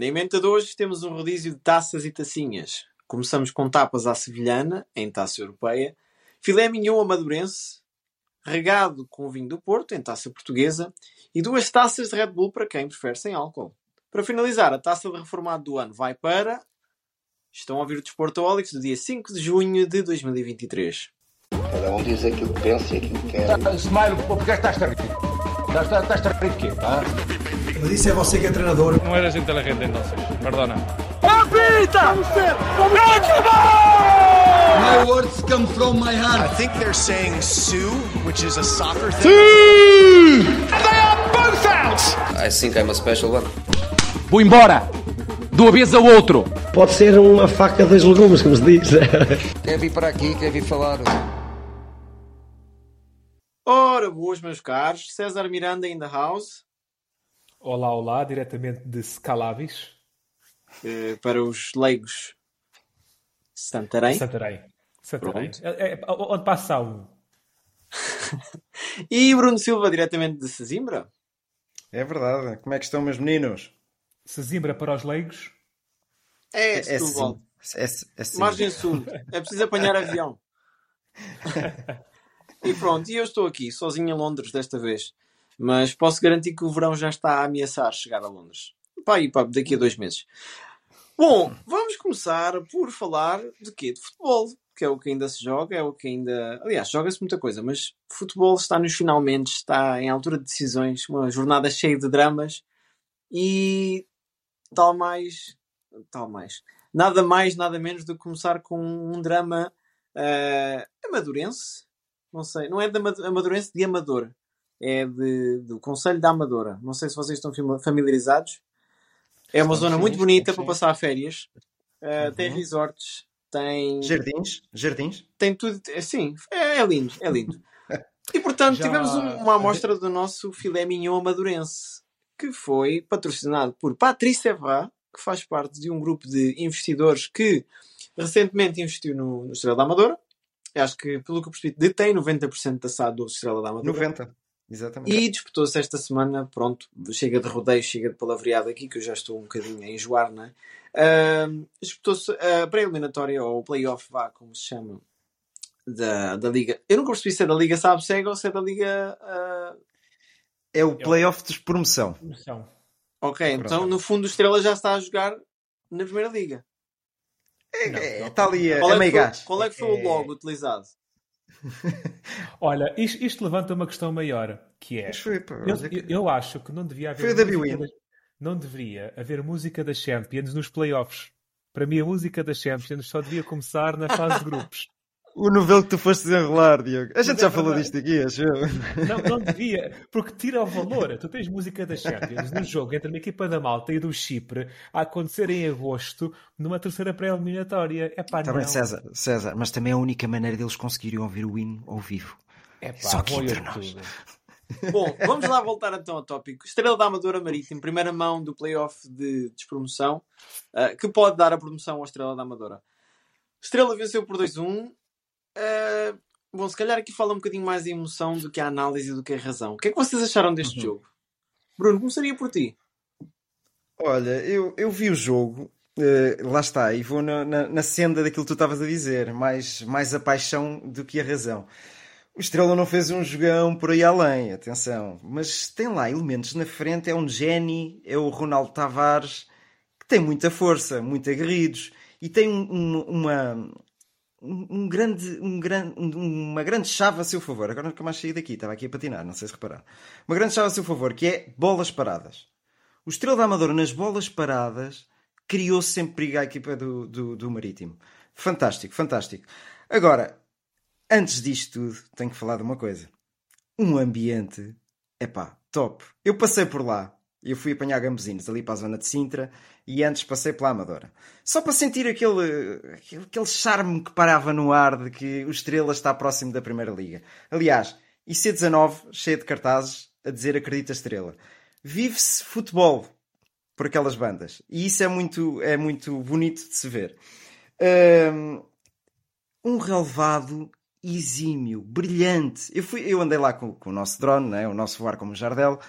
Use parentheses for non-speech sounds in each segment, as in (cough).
Na emenda de hoje temos um rodízio de taças e tacinhas. Começamos com tapas à sevilhana, em taça europeia, filé mignon amadurense, regado com vinho do Porto, em taça portuguesa, e duas taças de Red Bull para quem prefere sem álcool. Para finalizar, a taça de reformado do ano vai para... Estão a ouvir o Desportoholics do dia 5 de junho de 2023. Cada um diz aquilo que pensa e aquilo que quer. Smile, porque estás a rir? Estás estás a rir de quê? Mas isso é você que é treinador. No eres inteligente entonces, perdona. My words come from my heart. I think they're saying Sue, which is a soccer thing. I think I'm a special one. Vou embora! De uma vez ao outro! Pode ser uma faca dos legumes, como se diz. Quer vir para aqui, quer vir falar. Ora, boas, meus caros. César Miranda in the house. Olá, olá, diretamente de Scalabis, Eh, para os leigos, Santarém. Santarém. Santarém. É, é, onde passa um. (laughs) E Bruno Silva, diretamente de Sesimbra. É verdade. Como é que estão, meus meninos? Sesimbra para os leigos. É, É Setúbal. É, é sim. Margem Sul. É preciso apanhar avião. (laughs) e pronto, e eu estou aqui, sozinho em Londres desta vez. Mas posso garantir que o verão já está a ameaçar chegar a Londres. Pá, e pá, daqui a dois meses. Bom, vamos começar por falar de quê? De futebol, que é o que ainda se joga, é o que ainda. Aliás, joga-se muita coisa, mas futebol está nos finalmente, está em altura de decisões, uma jornada cheia de dramas e tal mais. Tal mais. Nada mais, nada menos do que começar com um drama eh, amadurense. Não sei, não é de Ama- amadurense de Amador, é de, do Conselho da Amadora. Não sei se vocês estão fami- familiarizados. É uma Sim, zona sim, muito bonita sim. para passar férias. Eh, Tem Uhum. resorts, tem, Jardins? Jardins? tem tudo. é, Sim, é, é lindo, é lindo. (laughs) E portanto, Já- tivemos um- uma amostra do nosso filé mignon amadurense, que foi patrocinado por Patrice Evra, que faz parte de um grupo de investidores que recentemente investiu no, no Estrela da Amadora. Eu acho que, pelo que eu percebi, detém 90% da SAD do Estrela da Amadora. 90. Exatamente. E disputou-se esta semana, pronto, chega de rodeio, chega de palavreado aqui, que eu já estou um bocadinho a enjoar, não é? Ahm, disputou-se a pré-eliminatória, ou o play-off, vá, como se chama, da, da Liga. Eu nunca percebi se é da Liga Sabe Cega ou se é da Liga. ah, É o playoff de promoção. Emoção. Ok, Pronto. então no fundo o Estrela já está a jogar na Primeira Liga. É, está ali a, Qual a é, meio foi, gás. qual é que foi o logo utilizado? (laughs) Olha, isto, isto levanta uma questão maior, que é... Foi, pá, Eu, eu- eu acho que não devia haver Foi o da- não deveria haver música da Champions nos playoffs. Para mim, a música da Champions só devia começar na fase de grupos. O novelo que tu foste desenrolar, Diogo. A gente Mas já é falou disto aqui, acho eu. Não, não devia, porque tira o valor. Tu tens música da Champions no jogo entre uma equipa da Malta e do Chipre a acontecer em agosto numa terceira pré-eliminatória. É pá, Está não. bem, César, César, mas também é a única maneira deles conseguirem ouvir o hino ao vivo. É pá, Só que entre nós. tudo. Bom, vamos lá voltar então ao tópico. Estrela da Amadora Marítimo, primeira mão do playoff de despromoção, ah, que pode dar a promoção ao Estrela da Amadora. Estrela venceu por 2-1. Ah, bom, se calhar aqui fala um bocadinho mais a emoção do que a análise do que a razão. O que é que vocês acharam deste Uhum. jogo? Bruno, começaria por ti. Olha, eu, eu vi o jogo, eh, lá está, e vou na, na, na senda daquilo que tu estavas a dizer, mais, mais a paixão do que a razão. O Estrela não fez um jogão por aí além, atenção, mas tem lá elementos na frente, é um gênio, é o Ronaldo Tavares, que tem muita força, muito aguerridos, e tem um- um- uma, um, grande, um grande, um- uma grande chave a seu favor. Agora nunca mais saí daqui, estava aqui a patinar, não sei se repararam. Uma grande chave a seu favor, que é bolas paradas. O Estrela da Amadora nas bolas paradas criou sempre perigo à equipa do, do, do Marítimo. Fantástico, fantástico. Agora, antes disto tudo, tenho que falar de uma coisa. Um ambiente, epá, top. Eu passei por lá. Eu fui apanhar gambuzinos ali para a zona de Sintra e antes passei pela Amadora. Só para sentir aquele, aquele, charme que parava no ar de que o Estrela está próximo da Primeira Liga. Aliás, IC19, cheio de cartazes, a dizer acredita Estrela. Vive-se futebol por aquelas bandas. E isso é muito, é muito bonito de se ver. Um relevado exímio, brilhante. Eu, fui, eu andei lá com, com o nosso drone, né? o nosso voar como Jardel,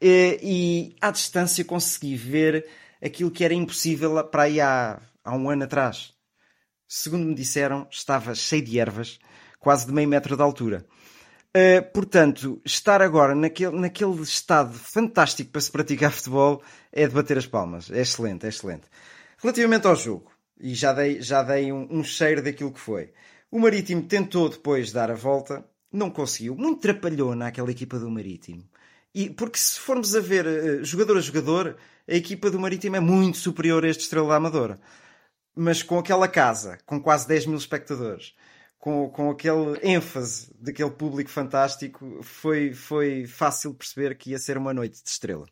e, e à distância consegui ver aquilo que era impossível para aí há, há um ano atrás. Segundo me disseram, estava cheio de ervas, quase de meio metro de altura. Uh, portanto, estar agora naquele, naquele estado fantástico para se praticar (laughs) futebol é de bater as palmas. É excelente, é excelente. Relativamente ao jogo, e já dei, já dei um, um cheiro daquilo que foi. O Marítimo tentou depois dar a volta, não conseguiu. Muito trapalhou naquela equipa do Marítimo. E, porque se formos a ver uh, jogador a jogador, a equipa do Marítimo é muito superior a este Estrela da Amadora. Mas com aquela casa, com quase 10 mil espectadores, com, com aquele ênfase daquele público fantástico, foi, foi fácil perceber que ia ser uma noite de estrela.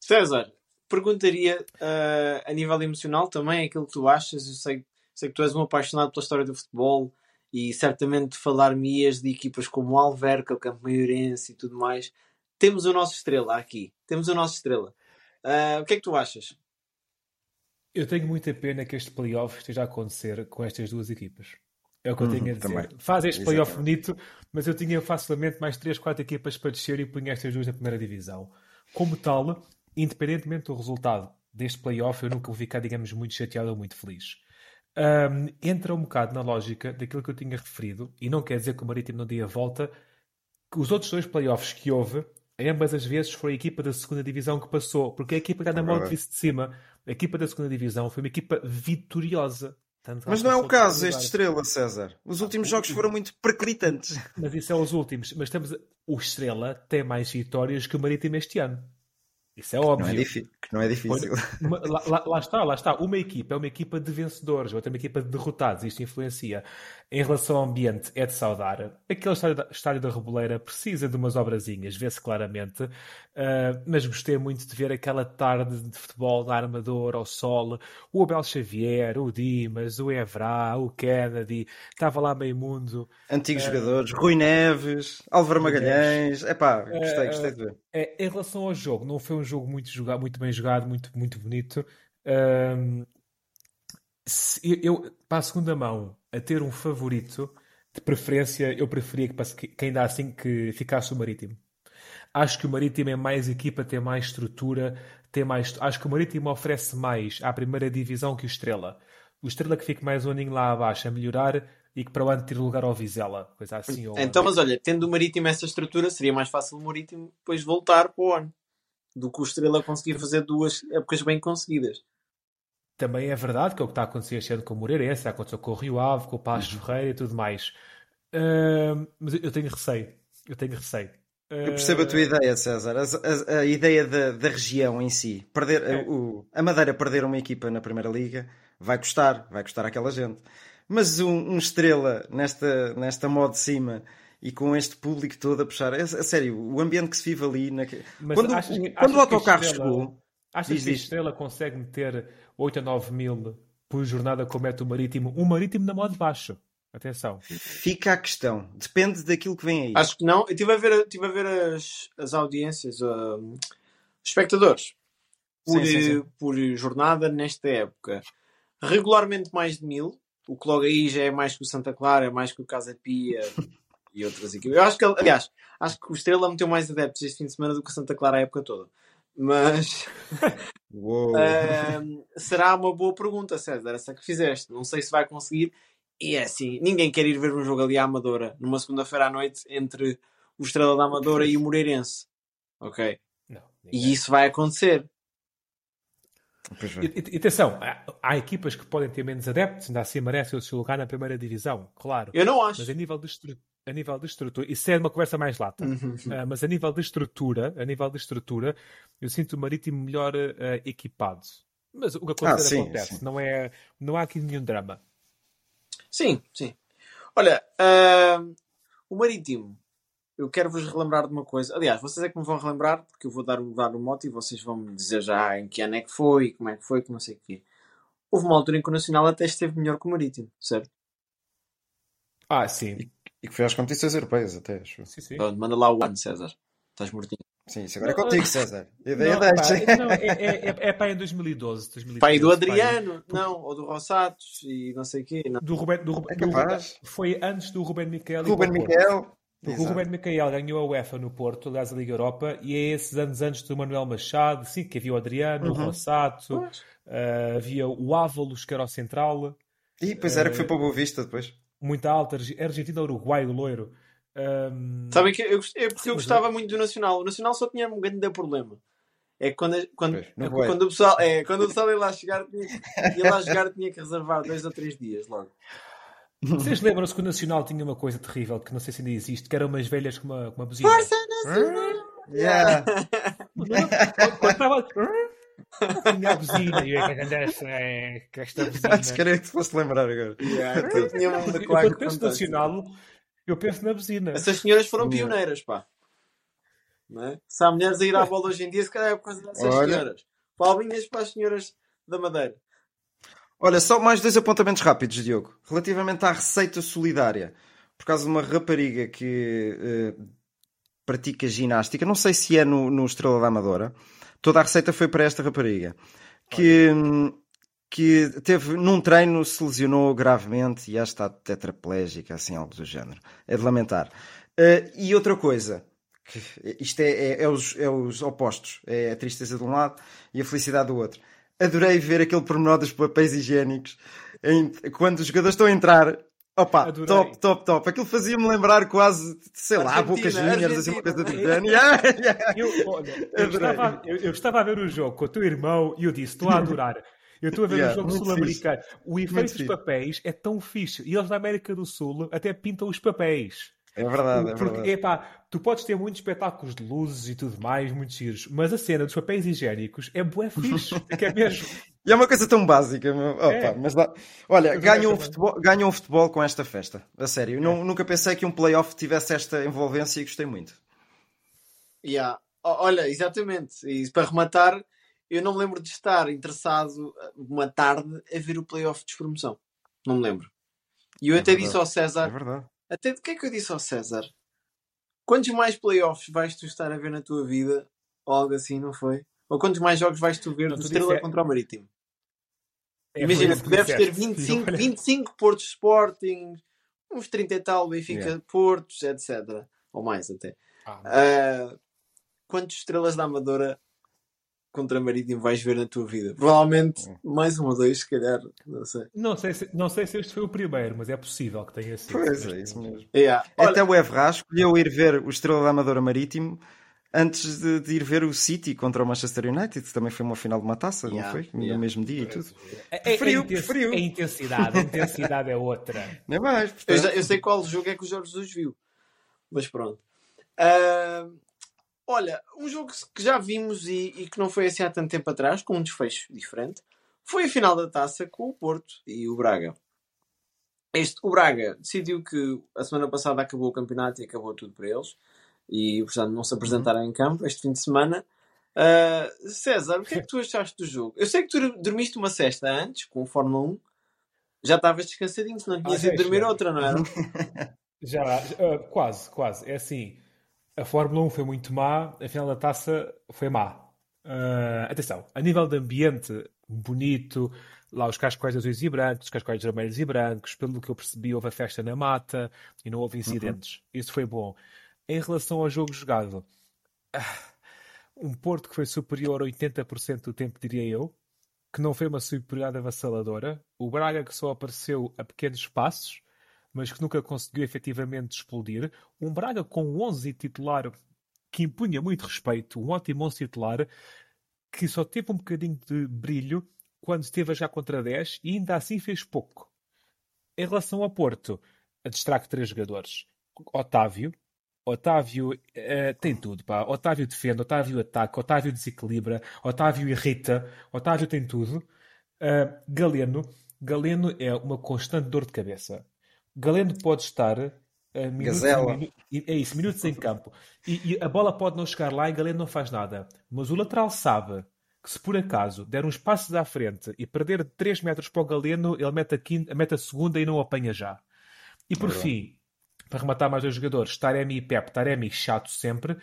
César, perguntaria uh, a nível emocional também aquilo que tu achas. Eu sei, sei que tu és um apaixonado pela história do futebol e certamente falar-me-ias de equipas como o Alverca, o Campo Maiorense e tudo mais. Temos o nosso estrela aqui. Temos o nosso estrela. Uh, o que é que tu achas? Eu tenho muita pena que este playoff esteja a acontecer com estas duas equipas. É o que eu tenho a uhum, dizer. Também. Faz este playoff bonito, mas eu tinha facilmente mais 3, 4 equipas para descer e punha estas duas na primeira divisão. Como tal, independentemente do resultado deste playoff, eu nunca vou ficar, digamos, muito chateado ou muito feliz. Um, entra um bocado na lógica daquilo que eu tinha referido, e não quer dizer que o Marítimo não dê a volta, que os outros dois playoffs que houve, ambas as vezes foi a equipa da segunda divisão que passou, porque a equipa que está na mão de cima, a equipa da segunda divisão foi uma equipa vitoriosa. Mas não é o caso este Estrela, César. Os últimos jogos foram muito perclitantes. Mas isso é os últimos. Mas temos o Estrela tem mais vitórias que o Marítimo este ano. Isso é óbvio. Não é, que não é difícil. Lá, lá, lá, está, lá está. Uma equipa é uma equipa de vencedores, outra é uma equipa de derrotados. Isto influencia. Em relação ao ambiente, é de saudar. Aquele estádio da, estádio da Reboleira precisa de umas obrazinhas, vê-se claramente. Uh, mas gostei muito de ver aquela tarde de futebol da Armador ao sol. O Abel Xavier, o Dimas, o Evra, o Kennedy. Estava lá meio mundo. Antigos uh, jogadores. Rui Neves, Álvaro Magalhães. Epá, gostei, gostei de ver. É, em relação ao jogo, não foi um jogo muito, jogado, muito bem jogado, muito, muito bonito. Um, eu, eu, para a segunda mão, a ter um favorito, de preferência, eu preferia que, que ainda assim que ficasse o Marítimo. Acho que o Marítimo é mais equipa, tem mais estrutura, tem mais. Acho que o Marítimo oferece mais à primeira divisão que o Estrela. O Estrela que fique mais um aninho lá abaixo a melhorar e que para o ano tire lugar ao Vizela, coisa assim. Então, mas olha, tendo o Marítimo essa estrutura, seria mais fácil o Marítimo depois voltar para o ano do que o Estrela conseguir fazer duas épocas bem conseguidas. Também é verdade que é o que está a acontecer este ano com o Moreirense, aconteceu com o Rio Ave, com o Pasto uhum. Ferreira e tudo mais. Uh, mas eu tenho receio. Eu tenho receio. Uh... Eu percebo a tua ideia, César. A, a, a ideia da, da, região em si. Perder, é. o, a Madeira perder uma equipa na Primeira Liga vai custar, vai custar àquela gente. Mas um, um estrela nesta, nesta modo de cima e com este público todo a puxar. A, a sério, o ambiente que se vive ali. Na... Quando, achas, quando achas o autocarro estrela, chegou. Achas diz, que a estrela consegue meter 8 a 9 mil por jornada como é o marítimo? Um marítimo na modo baixo. Atenção. Fica a questão. Depende daquilo que vem aí. Acho que não. Eu estive a ver, estive a ver as, as audiências, uh, os espectadores, por, sim, sim, sim. por jornada nesta época. Regularmente mais de mil. O que logo aí já é mais que o Santa Clara, é mais que o Casa Pia (laughs) e outras equipes. Eu acho que, aliás, acho que o Estrela meteu mais adeptos este fim de semana do que o Santa Clara a época toda. Mas uh, será uma boa pergunta, César, essa que fizeste. Não sei se vai conseguir. E é assim, ninguém quer ir ver um jogo ali à Amadora numa segunda-feira à noite entre o Estrela da Amadora e o Moreirense. Ok? Não, e isso vai acontecer. E, atenção, há, há, equipas que podem ter menos adeptos, ainda assim merecem o seu lugar na primeira divisão, claro. Eu não acho. Mas a nível de, a nível de estrutura, isso é uma conversa mais lata, uhum. uh, mas a nível de estrutura, a nível de estrutura, eu sinto o Marítimo melhor uh, equipado. Mas o que acontece, ah, acontece. Sim. Não, é, não há aqui nenhum drama. Sim, sim. Olha, uh, o Marítimo, eu quero vos relembrar de uma coisa. Aliás, vocês é que me vão relembrar, porque eu vou dar, dar o mote e vocês vão me dizer já em que ano é que foi, como é que foi, que não sei o quê. Houve uma altura em que o Nacional até esteve melhor que o Marítimo, certo? Ah, sim. E que foi às competições europeias até, acho. Sim, sim. Pronto, manda lá o ano, César. Estás mortinho. Sim, isso agora é contigo, César. A ideia não, pá, não, é, é, é, é para em 2012. 2013, pai do Adriano, pai. não, ou do Rossatos e não sei o quê. Não. Do Ruben, do, Ruben, é do Ruben, foi antes do Ruben Miquel. Ruben Miquel, Porque Exato. o Ruben Micael ganhou a UEFA no Porto, aliás, a Liga Europa, e é esses anos antes do Manuel Machado, sim, que havia o Adriano, uhum. o Rossato, uh, havia o Ávalos, que era o central. E pois era uh, que foi para o Boa Vista depois. Muita alta, Argentina, Uruguai, o loiro. Um... Sabem que eu, é porque eu gostava muito do Nacional. O Nacional só tinha um grande problema. É quando, quando, é, quando, o pessoal, é, quando o pessoal ia lá chegar, tinha, ia lá jogar, tinha que reservar dois ou três dias logo. Vocês lembram-se que o Nacional tinha uma coisa terrível que não sei se ainda existe, que eram umas velhas com uma, com uma buzina. Força Nacional! Yeah. estava... Tinha a buzina e eu é que andasse com esta (laughs) buzina. Se queria que fosse lembrar agora. Yeah, tinha uma eu, quando penso Nacional, eu penso na buzina. Essas senhoras foram pioneiras, pá. Não é? Se há mulheres a ir à bola hoje em dia, se calhar é por causa dessas Olha. senhoras. Palminhas para as senhoras da Madeira. Olha, só mais dois apontamentos rápidos, Diogo. Relativamente à receita solidária. Por causa de uma rapariga que uh, pratica ginástica, não sei se é no, no Estrela da Amadora, toda a receita foi para esta rapariga. Que, que teve num treino se lesionou gravemente e já está tetraplégica, assim, algo do género. É de lamentar. Uh, e outra coisa, isto é, é, é, os, é os opostos. É a tristeza de um lado e a felicidade do outro. Adorei ver aquele pormenor dos papéis higiênicos em, quando os jogadores estão a entrar. Opa, Adorei. top, top, top. Aquilo fazia-me lembrar quase, sei lá, bocas linhas, assim, uma coisa de (laughs) eu, olha, eu, estava, eu, eu, estava a ver o jogo com o teu irmão e eu disse: estou a adorar. Eu estou a ver yeah, um jogo sul-americano. O efeito dos papéis é tão fixe. E eles na América do Sul até pintam os papéis. É verdade, é Porque, verdade. Epá, tu podes ter muitos espetáculos de luzes e tudo mais, muitos giros, mas a cena dos papéis higiênicos é bué fixe, é que é mesmo. E é uma coisa tão básica. Opa, é. mas lá... Olha, ganham um, futebol, ganham um futebol com esta festa. A sério. É. Não, nunca pensei que um playoff tivesse esta envolvência e gostei muito. Yeah. Olha, exatamente. E para rematar, eu não me lembro de estar interessado uma tarde a ver o playoff de despromoção. Não me lembro. E eu é até verdade. disse ao César: é até de que é que eu disse ao César? Quantos mais playoffs vais tu estar a ver na tua vida? Ou algo assim, não foi? Ou quantos mais jogos vais tu ver não, do tu Estrela disse... contra o Marítimo? É, Imagina, que deves ter 25, 25 (laughs) Portos Sporting, uns 30 e tal Benfica yeah. Portos, etc. Ou mais até. Ah, uh, quantos estrelas da Amadora contra Marítimo vais ver na tua vida? Provavelmente hum. mais um ou dois, se calhar, não sei. Não sei se, não sei se este foi o primeiro, mas é possível que tenha sido. Pois é, isso mesmo. Yeah. Olha... Até o Evra escolheu ir ver o Estrela da Amadora Marítimo antes de, de, ir ver o City contra o Manchester United, que também foi uma final de uma taça, yeah. não foi? Yeah. No mesmo dia e tudo. É, é, preferiu, é, preferiu. A intensidade, a intensidade é outra. (laughs) Não é mais. Portanto... Eu, já, eu, sei qual jogo é que o Jorge Jesus viu, mas pronto. Uh, Olha, um jogo que já vimos e, e, que não foi assim há tanto tempo atrás, com um desfecho diferente, foi a final da taça com o Porto e o Braga. Este, o Braga decidiu que a semana passada acabou o campeonato e acabou tudo para eles, e portanto não se apresentaram uhum. em campo este fim de semana. Uh, César, o que é que tu achaste do jogo? Eu sei que tu dormiste uma cesta antes, com o Fórmula 1, já estavas descansadinho, se não tinhas ah, ido dormir outra, não era? (laughs) Já, uh, quase, quase. É assim a Fórmula 1 foi muito má, a final da taça foi má. Uh, atenção, a nível de ambiente bonito, lá os cascóis azuis e brancos, os cascóis vermelhos e brancos, pelo que eu percebi, houve a festa na mata e não houve incidentes. Uhum. Isso foi bom. Em relação ao jogo jogado, um Porto que foi superior a 80% do tempo, diria eu, que não foi uma superioridade avassaladora. O Braga que só apareceu a pequenos espaços, mas que nunca conseguiu efetivamente explodir. Um Braga com um 11 titular que impunha muito respeito, um ótimo 11 titular, que só teve um bocadinho de brilho quando esteve já contra 10 e ainda assim fez pouco. Em relação ao Porto, destaque três jogadores. Otávio. Otávio uh, tem tudo, pá. Otávio defende, Otávio ataca, Otávio desequilibra, Otávio irrita, Otávio tem tudo. Uh, Galeno. Galeno é uma constante dor de cabeça. Galeno pode estar uh, minutos, é isso, minutos em campo e, e, a bola pode não chegar lá e Galeno não faz nada. Mas o lateral sabe que se por acaso der uns passos à frente e perder 3 metros para o Galeno, ele mete a, quinta, mete a segunda e não apanha já. E por é fim, para rematar mais dois jogadores, Taremi e Pep. Taremi chato sempre.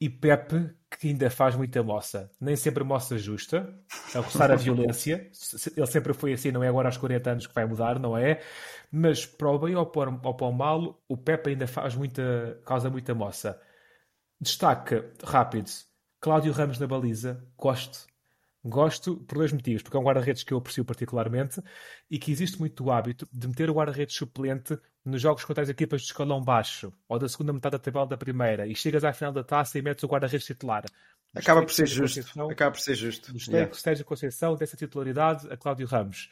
e Pepe, que ainda faz muita moça. Nem sempre moça justa, a roçar a (laughs) violência. Ele sempre foi assim, não é agora aos 40 anos que vai mudar, não é? Mas para o bem ou para, ou para o mal, o Pepe ainda faz muita, causa muita moça. Destaca, rápido, Cláudio Ramos na baliza, gosto. Gosto por dois motivos. Porque é um guarda-redes que eu aprecio particularmente e que existe muito o hábito de meter o guarda-redes suplente nos jogos contra as equipas de escalão baixo ou da segunda metade da tabela da primeira e chegas à final da taça e metes o guarda-redes titular. Acaba por ser justo. Acaba por ser justo. Gostei yeah. Sérgio Conceição dessa titularidade a Cláudio Ramos.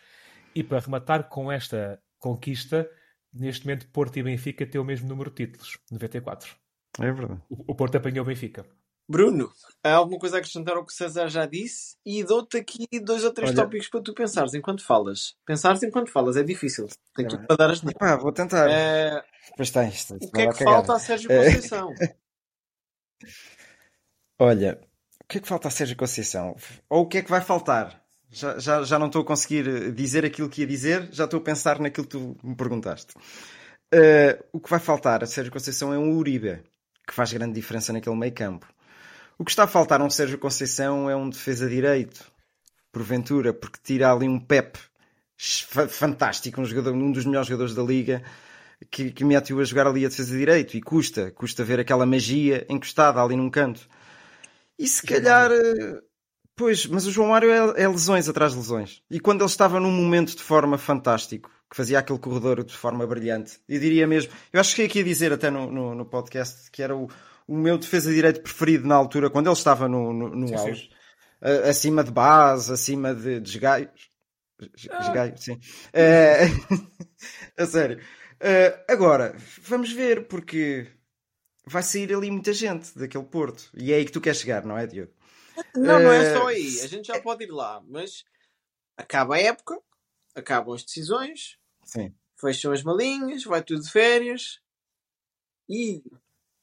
E para rematar com esta conquista, neste momento Porto e Benfica têm o mesmo número de títulos, 94. É verdade. O, o Porto apanhou o Benfica. Bruno, há alguma coisa a acrescentar ao que o César já disse? E dou-te aqui dois ou três Olha... tópicos para tu pensares enquanto falas. Pensares enquanto falas é difícil. Tem é, tudo para dar as Ah, vou tentar. É... Pois isto. O que é que falta a Sérgio Conceição? (laughs) Olha, o que é que falta a Sérgio Conceição? Ou o que é que vai faltar? Já, já, já não estou a conseguir dizer aquilo que ia dizer, já estou a pensar naquilo que tu me perguntaste. Uh, o que vai faltar a Sérgio Conceição é um Uribe, que faz grande diferença naquele meio campo. O que está a faltar a um Sérgio Conceição é um defesa direito, porventura, porque tira ali um Pep fantástico, um, jogador, um dos melhores jogadores da liga, que, que mete-o a jogar ali a defesa direito e custa, custa ver aquela magia encostada ali num canto. E se calhar, eh, pois, mas o João Mário é, é lesões atrás de lesões. E quando ele estava num momento de forma fantástico, que fazia aquele corredor de forma brilhante, eu diria mesmo, eu acho que cheguei aqui a dizer até no, no, no podcast que era o, o meu defesa de direito preferido na altura, quando ele estava no, no, no sim, auge. Sim. Uh, acima de base, acima de desgaios. Desgaio, ah. sim. Uh, (laughs) a sério. Uh, agora, vamos ver, porque vai sair ali muita gente daquele Porto. E é aí que tu queres chegar, não é, Diogo? Não, não é só aí. A gente já pode ir lá, mas acaba a época, acabam as decisões, Sim. fecham as malinhas, vai tudo de férias e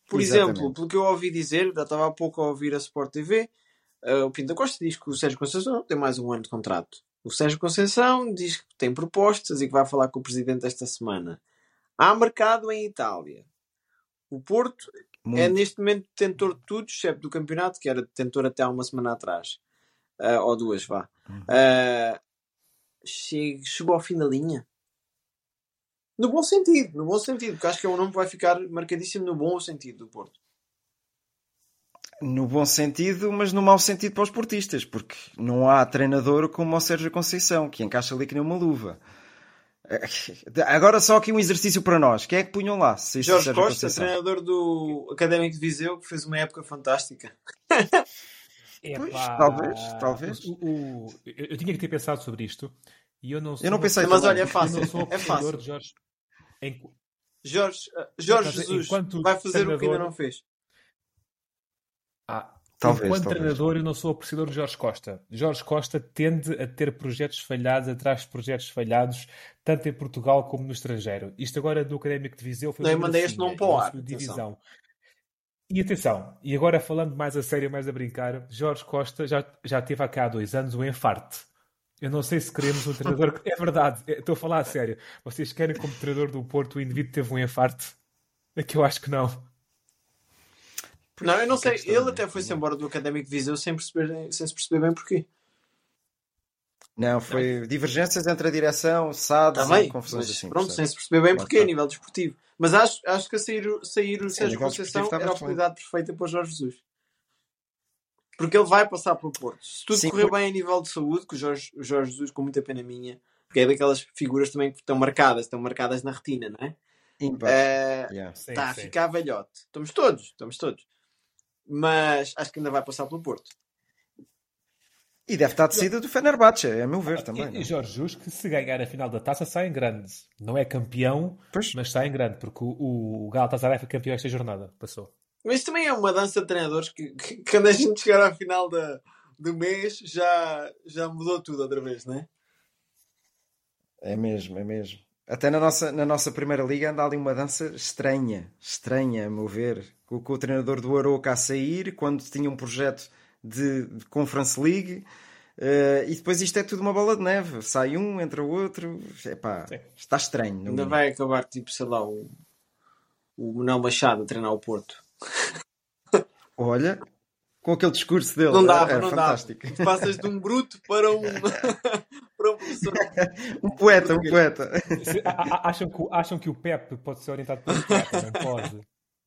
por Exatamente. exemplo, pelo que eu ouvi dizer, já estava há pouco a ouvir a Sport TV, uh, eh, o Pinto Costa diz que o Sérgio Conceição tem mais um ano de contrato. O Sérgio Conceição diz que tem propostas e que vai falar com o presidente esta semana. Há mercado em Itália. O Porto é Muito. é neste momento detentor de tudo, exceto do campeonato, que era detentor até há uma semana atrás. Uh, ou duas, vá. Uh, chegou ao fim da linha. No bom sentido, no bom sentido, porque acho que é um nome que vai ficar marcadíssimo no bom sentido do Porto. No bom sentido, mas no mau sentido para os portistas, porque não há treinador como o Sérgio Conceição, que encaixa ali que nem uma luva. (laughs) Agora só aqui um exercício para nós. Quem é que punham lá? Se Jorge Costa, Conceição? treinador do Académico de Viseu, que fez uma época fantástica. (laughs) pois, talvez, talvez. O, o, eu tinha que ter pensado sobre isto. E eu não, eu não pensei Mas olha, é fácil. é fácil. Jorge. Em... Jorge, uh, Jorge Jesus vai fazer o que ainda não fez. Ah, talvez, enquanto talvez. treinador, eu não sou apreciador de Jorge Costa. Jorge Costa tende a ter projetos falhados atrás de projetos falhados, tanto em Portugal como no estrangeiro. Isto agora do Académico de Viseu foi não, eu mandei este nome para o ar. Divisão. E atenção, e agora falando mais a sério, mais a brincar, Jorge Costa já, já teve há dois anos o enfarte. Eu não sei se queremos um treinador. é verdade, é, estou a falar a sério. Vocês querem, como treinador do Porto, o indivíduo teve um infarte? É que eu acho que não. Não, eu não sei. Ele até foi-se embora do Académico de Viseu sem, perceber, sem se perceber bem porquê. Não, foi não. divergências entre a direção, SAD, tá confusões assim. Pronto, sem se perceber bem porquê, a nível desportivo. Mas acho, acho que a sair, sair o Sérgio Conceição era a oportunidade perfeita para o Jorge Jesus. Porque ele vai passar pelo Porto. Se tudo Sim, correr por... bem a nível de saúde, que o Jorge, o Jorge Jesus, com muita pena minha, porque é daquelas figuras também que estão marcadas, estão marcadas na retina, não é? Está uh, yeah. a ficar velhote. Estamos todos, estamos todos. Mas acho que ainda vai passar pelo Porto. E deve estar decidido do Fenerbahçe, é a meu ver também. E, e é? Jorge Jesus, que se ganhar a final da taça, sai em grande. Não é campeão, pois. mas sai em grande, porque o, o Galatasaray foi campeão esta jornada, passou. Mas isso também é uma dança de treinadores que, que, que quando a gente chegar à final da, do mês já, já mudou tudo outra vez, não é? É mesmo, é mesmo. Até na nossa, na nossa primeira liga anda ali uma dança estranha, estranha a meu ver. Com, com o treinador do Aroca a sair, quando tinha um projeto de, de Conference League. Uh, e depois isto é tudo uma bola de neve. Sai um, entra o outro. Epá, está estranho. Ainda vai acabar, tipo, sei lá, o, o Manuel Machado a treinar o Porto. Olha, com aquele discurso dele. Não dava, era não fantástico. dava. Passas de um bruto para um, (laughs) para um professor. um poeta, um poeta. Acham que, acham que o Pep pode ser orientado por um poeta? Não pode.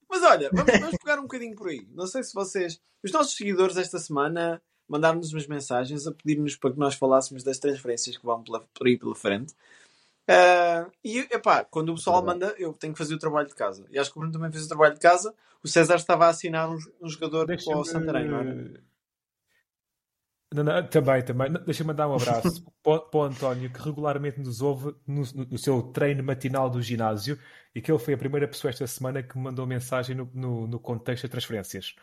Mas olha, vamos, vamos pegar um bocadinho por aí. Não sei se vocês. Os nossos seguidores esta semana mandaram-nos umas mensagens a pedir-nos para que nós falássemos das transferências que vão pela, por aí pela frente. Uh, e epá, quando o pessoal manda, eu tenho que fazer o trabalho de casa. E acho que o Bruno também fez o trabalho de casa. O César estava a assinar um, um jogador para o Santarém, não era? Não, não, também, também. Deixa-me mandar um abraço (laughs) para, para, o António, que regularmente nos ouve no, no, seu treino matinal do ginásio e que ele foi a primeira pessoa esta semana que me mandou mensagem no, no, no contexto de transferências.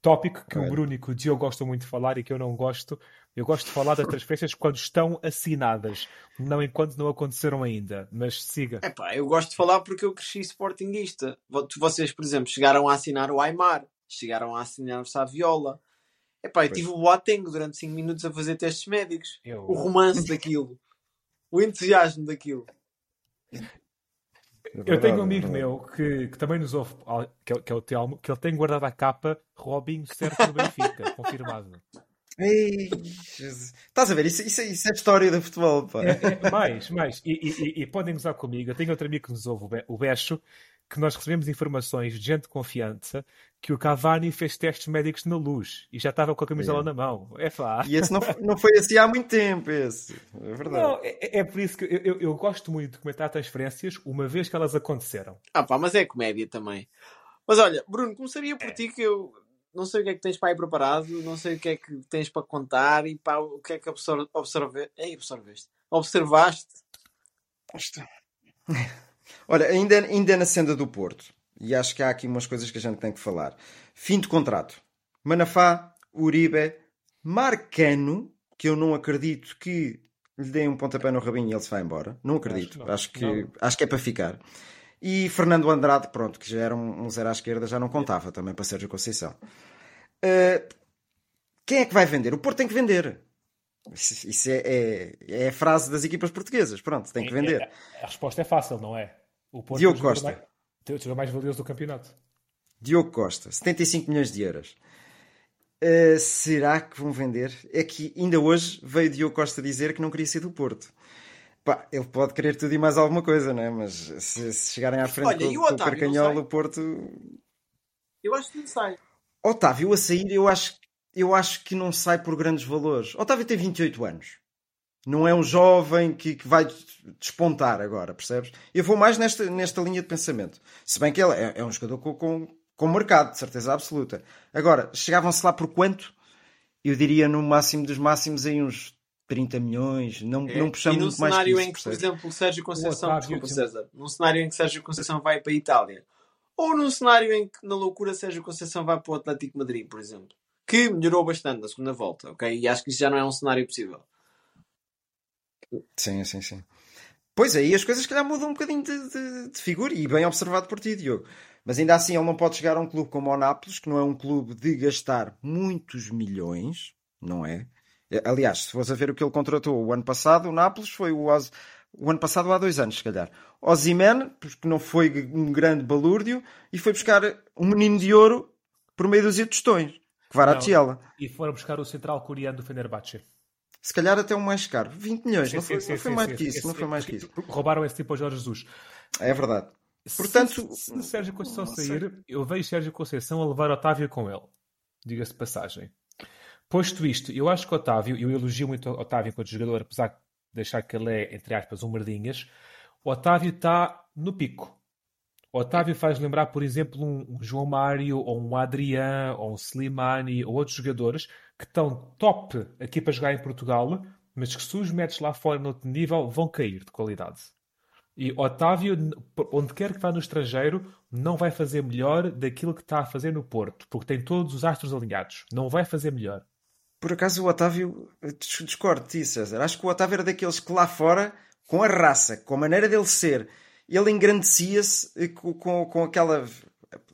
Tópico que é. o Bruno e que o Diogo gostam muito de falar e que eu não gosto. Eu gosto de falar das transferências quando estão assinadas, não enquanto não aconteceram ainda. Mas siga. Epá, eu gosto de falar porque eu cresci sportinguista. Vocês, por exemplo, chegaram a assinar o Aymar, chegaram a assinar o Saviola Epá, eu tive o Boateng durante 5 minutos a fazer testes médicos. Eu... O romance daquilo. o entusiasmo daquilo. Eu tenho um amigo meu que, que também nos ouve, que é, que é o Telmo, que ele tem guardado a capa Robinho certo no Benfica, (laughs) confirmado. Ei, Estás a ver? Isso, isso, isso é história do futebol. Pá. É, é, mais, mais. E, e, e, podem usar comigo. Eu tenho outro amigo que nos ouve, o Becho, que nós recebemos informações de gente de confiança que o Cavani fez testes médicos na luz e já estava com a camisola é. na mão. É fácil. E esse não, não foi assim há muito tempo, esse. É verdade. Não, é, é por isso que eu, eu, eu, gosto muito de comentar transferências uma vez que elas aconteceram. Ah pá, mas é comédia também. Mas olha, Bruno, começaria por é. ti que eu não sei o que é que tens para aí preparado, não sei o que é que tens para contar e pá, o que é que absorve, observe, Ei, absorveste. Observaste. Olha, ainda, ainda na senda do Porto, e acho que há aqui umas coisas que a gente tem que falar. Fim de contrato. Manafá, Uribe, Marcano, que eu não acredito que lhe deem um pontapé no rabinho e ele se vai embora. Não acredito. Acho, acho que, acho que é para ficar. E Fernando Andrade, pronto, que já era um, um zero à esquerda, já não contava também para Sérgio Conceição. Uh, quem é que vai vender? O Porto tem que vender. Isso, isso é, é, é, a frase das equipas portuguesas. Pronto, tem que vender. A, a resposta é fácil, não é? O Porto Diogo Costa. Tem o jogador mais valioso do campeonato. Diogo Costa, 75 milhões de euros. Uh, será que vão vender? É que ainda hoje veio Diogo Costa dizer que não queria ser do Porto. Pá, ele pode querer tudo e mais alguma coisa, não é? Mas se, se chegarem à frente Olha, com, o, com o Carcanhola, o Porto. Eu acho que não sai. Otávio a sair, eu acho, eu acho que não sai por grandes valores. Otávio tem 28 anos. Não é um jovem que, que vai despontar agora, percebes? Eu vou mais nesta, nesta linha de pensamento. Se bem que ele é, é um jogador com, com, com mercado, de certeza absoluta. Agora, chegavam-se lá por quanto? Eu diria no máximo dos máximos em uns 30 milhões, não, é. não puxamos muito mais que isso, em que, por exemplo, o Sérgio Conceição, o desculpa, César, num cenário em que Sérgio Conceição vai para a Itália, ou num cenário em que, na loucura, Sérgio Conceição vai para o Atlético Madrid, por exemplo, que melhorou bastante na segunda volta, ok? E acho que isso já não é um cenário possível. Sim, sim, sim. Pois aí as coisas, que calhar, mudam um bocadinho de, de, de, figura e bem observado por ti, Diogo. Mas ainda assim, ele não pode chegar a um clube como o Nápoles, que não é um clube de gastar muitos milhões, não é? Aliás, se fosse a ver o que ele contratou o ano passado, o Nápoles foi o, Oz... o ano passado há dois anos, se calhar. Ozyman, porque não foi um grande balúrdio, e foi buscar um menino de ouro por meio dos tostões. Kvaratskhelia. E foram buscar o central coreano do Fenerbahçe. Se calhar até o mais caro. 20 milhões. Sim, não foi, sim, não foi sim, mais que isso. Não foi mais que isso. Roubaram esse tipo ao Jorge Jesus. É verdade. Portanto, se, se Sérgio Conceição sair, eu vejo Sérgio Conceição a levar Otávio com ele. Diga-se de passagem. Posto isto, eu acho que Otávio, eu elogio muito Otávio enquanto jogador, apesar de deixar que ele é, entre aspas, um merdinhas, o Otávio está no pico. Otávio faz lembrar, por exemplo, um João Mário, ou um Adriano, ou um Slimani, ou outros jogadores que estão top aqui para jogar em Portugal, mas que se os metes lá fora no outro nível, vão cair de qualidade. E Otávio, onde quer que vá no estrangeiro, não vai fazer melhor daquilo que está a fazer no Porto, porque tem todos os astros alinhados. Não vai fazer melhor. Por acaso o Otávio, discordo de César. Acho que o Otávio era daqueles que lá fora, com a raça, com a maneira dele ser, ele engrandecia-se com, com, com, aquela.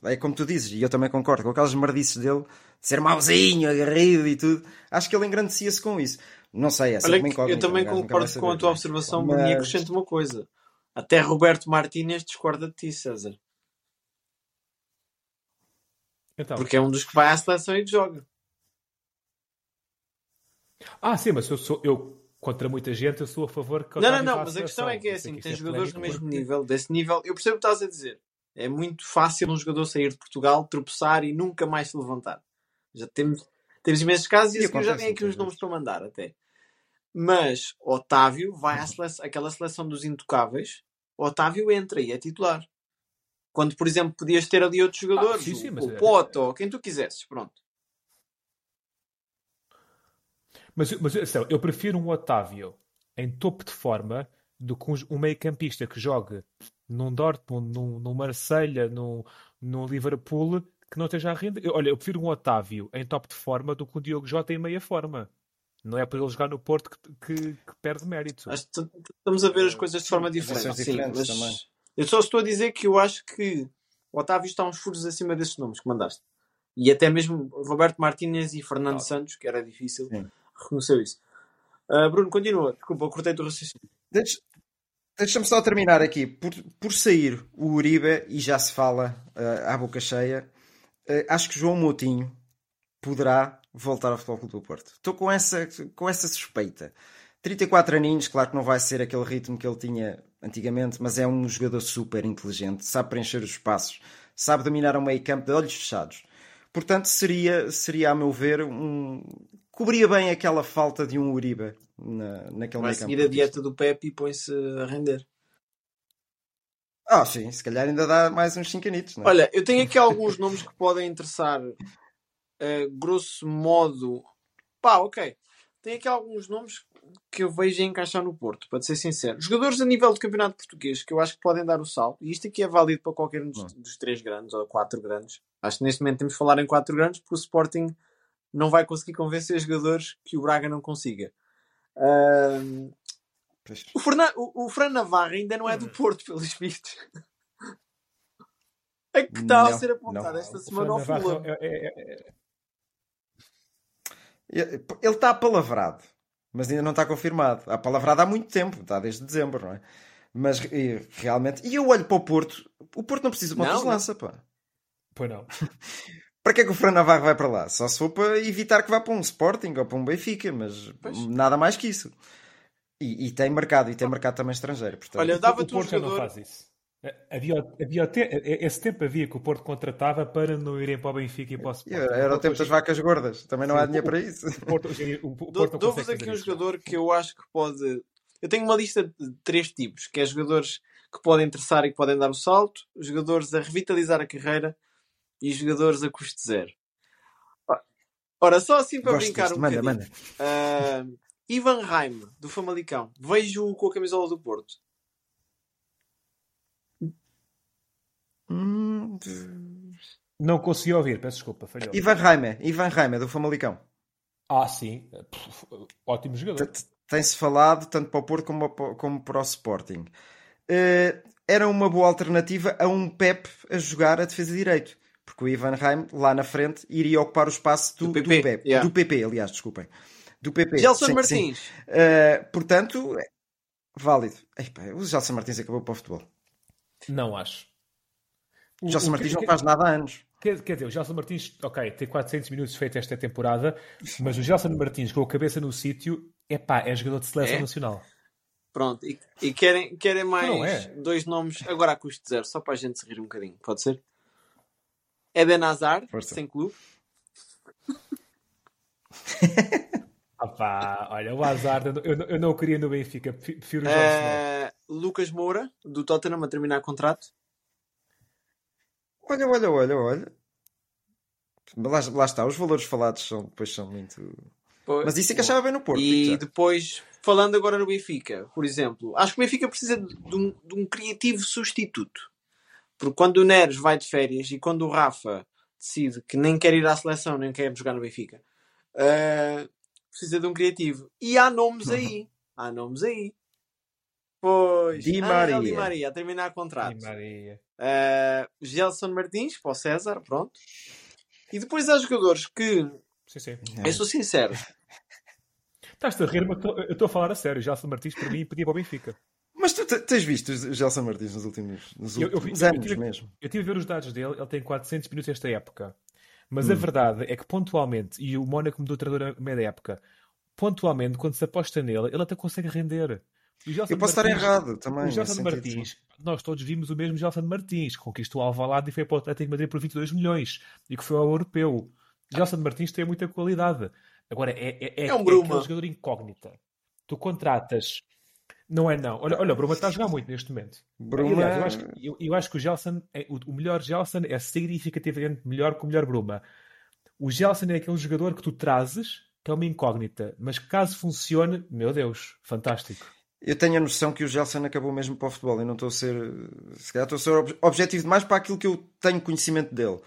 É como tu dizes, e eu também concordo, com aquelas merdices dele, de ser mauzinho, agarrido e tudo. Acho que ele engrandecia-se com isso. Não sei, essa Olha, é Eu também concordo com a tua observação, mas... e acrescento uma coisa. Até Roberto Martínez discorda de ti, César. Então. Porque é um dos que vai à seleção e joga. Ah, sim, mas eu sou eu contra muita gente, eu sou a favor que Não, não, não, mas a questão é que é assim, tem jogadores do mesmo nível, desse nível. Eu percebo o que estás a dizer. É muito fácil um jogador sair de Portugal, tropeçar e nunca mais se levantar. Já temos, temos imensos casos e, e eu já tenho aqui uns nomes para mandar até. Mas Otávio vai à seleção, aquela seleção dos intocáveis. Otávio entra e é titular. Quando, por exemplo, podias ter ali outros jogadores, ah, sim, sim, o, o é... Poto, ou quem tu quisesses, pronto. Mas, mas eu prefiro um Otávio em topo de forma do que um meio-campista que jogue num Dortmund, num, num Marselha, num, num Liverpool que não esteja a render. Olha, eu prefiro um Otávio em top de forma do que um Diogo Jota em meia forma. Não é para ele jogar no Porto que, que, que perde mérito. Estamos a ver as coisas de forma diferente. Sim, mas também. Eu só estou a dizer que eu acho que o Otávio está uns furos acima desses nomes que mandaste. E até mesmo Roberto Martínez e Fernando Santos, que era difícil, Sim. Reconheceu isso. Uh, Bruno, continua. Desculpa, cortei o raciocínio. Deixa, Deixa-me só terminar aqui. Por, por sair o Uribe, e já se fala uh, à boca cheia, uh, acho que João Moutinho poderá voltar ao Futebol Clube do Porto. Estou com essa, com essa suspeita. 34 aninhos, claro que não vai ser aquele ritmo que ele tinha antigamente, mas é um jogador super inteligente, sabe preencher os espaços, sabe dominar um meio campo de olhos fechados. Portanto, seria, seria a meu ver, um... cobria bem aquela falta de um Uribe na, naquele Vai seguir a dieta do Pepe e põe-se a render. Ah, sim, se calhar ainda dá mais uns 5 anitos. É? Olha, eu tenho aqui alguns (laughs) nomes que podem interessar. Uh, grosso modo, pá, ok. Tem aqui alguns nomes que eu vejo a encaixar no Porto, para ser sincero. Jogadores a nível do campeonato português que eu acho que podem dar o salto, e isto aqui é válido para qualquer um dos, dos três grandes ou quatro grandes. Acho que neste momento temos de falar em quatro grandes, porque o Sporting não vai conseguir convencer jogadores que o Braga não consiga. Uh, o, Fernan, o, o Fran Navarra ainda não é do hum. Porto, pelos vistos. (laughs) É que está a ser apontado não. esta semana ao Fulham. É, é, é... Ele está apalavrado, mas ainda não está confirmado. Está apalavrado há muito tempo, está desde dezembro, não é? Mas e, realmente. E eu olho para o Porto, o Porto não precisa de uma lança, pá. Pois não. (laughs) Para que é que o Fran Navarro vai para lá? Só se for para evitar que vá para um Sporting ou para um Benfica, mas pois. nada mais que isso. E, e, tem mercado, e tem mercado também estrangeiro. Portanto. Olha, dava-te um jogador... não faz isso. Havia, havia esse tempo havia que o Porto contratava para não irem para o Benfica e para o Sporting. Era o tempo das vacas gordas, também não Sim, há dinheiro para isso. Dou-vos aqui um jogador que eu acho que pode. Eu tenho uma lista de três tipos, que é jogadores que podem interessar e que podem dar o salto, jogadores a revitalizar a carreira e jogadores a custo zero. Ora, só assim para Gosto brincar disto. um manda, bocadinho. Manda. Uh, Ivan Raim, do Famalicão. Vejo-o com a camisola do Porto. Hum, não consegui ouvir, peço desculpa. Falhou. Ivan Raime, Ivan Raime, do Famalicão. Ah, sim. Ótimo jogador. Tem-se falado tanto para o Porto como, como para o Sporting. Uh, era uma boa alternativa a um Pep a jogar a defesa de direito porque o Ivan Reim, lá na frente, iria ocupar o espaço do, do PP, do, PP, yeah. do PP aliás, desculpem. Do PP. Gelson sim, Martins. Sim. Uh, portanto, é válido. Epa, o Gelson Martins acabou para o futebol. Não acho. O Gelson Martins não faz nada há anos. Quer, quer, dizer, o Gelson Martins, ok, tem 400 minutos feito esta temporada, mas o Gelson Martins com a cabeça no sítio, epá, é jogador de seleção é? nacional. Pronto, e, e, querem, querem mais é. dois nomes agora a custo zero, só para a gente se rir um bocadinho, pode ser? Eden Hazard, Força. sem clube. (laughs) Opa, olha, o Hazard, eu, eu, eu não o queria no Benfica, prefiro o uh, Lucas Moura, do Tottenham, a terminar contrato. Olha, olha, olha, olha. Lá, lá está, os valores falados são, depois são muito. Pois, Mas isso é que achava bem no Porto. E depois, falando agora no Benfica, por exemplo, acho que o Benfica precisa de um, de um criativo substituto. Porque quando o Neres vai de férias e quando o Rafa decide que nem quer ir à seleção, nem quer jogar no Benfica, uh, precisa de um criativo. E há nomes aí. (laughs) Há nomes aí. Pois. Di Maria. Di Maria, a terminar contrato. Di Maria. Uh, Gelson Martins, para o César, pronto. E depois há jogadores que. Sim, sim. Eu sou sincero. (laughs) Estás-te a rir, mas eu estou a falar a sério. Gelson Martins, para mim, pedia para o Benfica. Mas tu tens visto o Gelson Martins nos últimos, nos últimos eu, eu, anos eu tive, mesmo? Eu tive a ver os dados dele, ele tem 400 minutos esta época. Mas hum. a verdade é que pontualmente, e o Mónaco mudou o treinador a meia época, pontualmente, quando se aposta nele, ele até consegue render. Eu posso Martins, estar errado também. O Gelson Martins, nós todos vimos o mesmo Gelson Martins, conquistou o Alvalade e foi para o Atlético Madrid por 22 milhões e que foi ao europeu. Gelson Martins tem muita qualidade. Agora, é, é, é, é um. É jogador incógnita. Tu contratas. Não é não. Olha, olha o Bruma está a jogar muito neste momento. Bruma... Aliás, eu, acho que, eu, eu acho que o Gelson, é, o, o, melhor Gelson é significativamente melhor que o melhor Bruma. O Gelson é aquele jogador que tu trazes, que é uma incógnita, mas caso funcione, meu Deus, fantástico. Eu tenho a noção que o Gelson acabou mesmo para o futebol. Eu não estou a ser. Se calhar estou a ser objetivo demais para aquilo que eu tenho conhecimento dele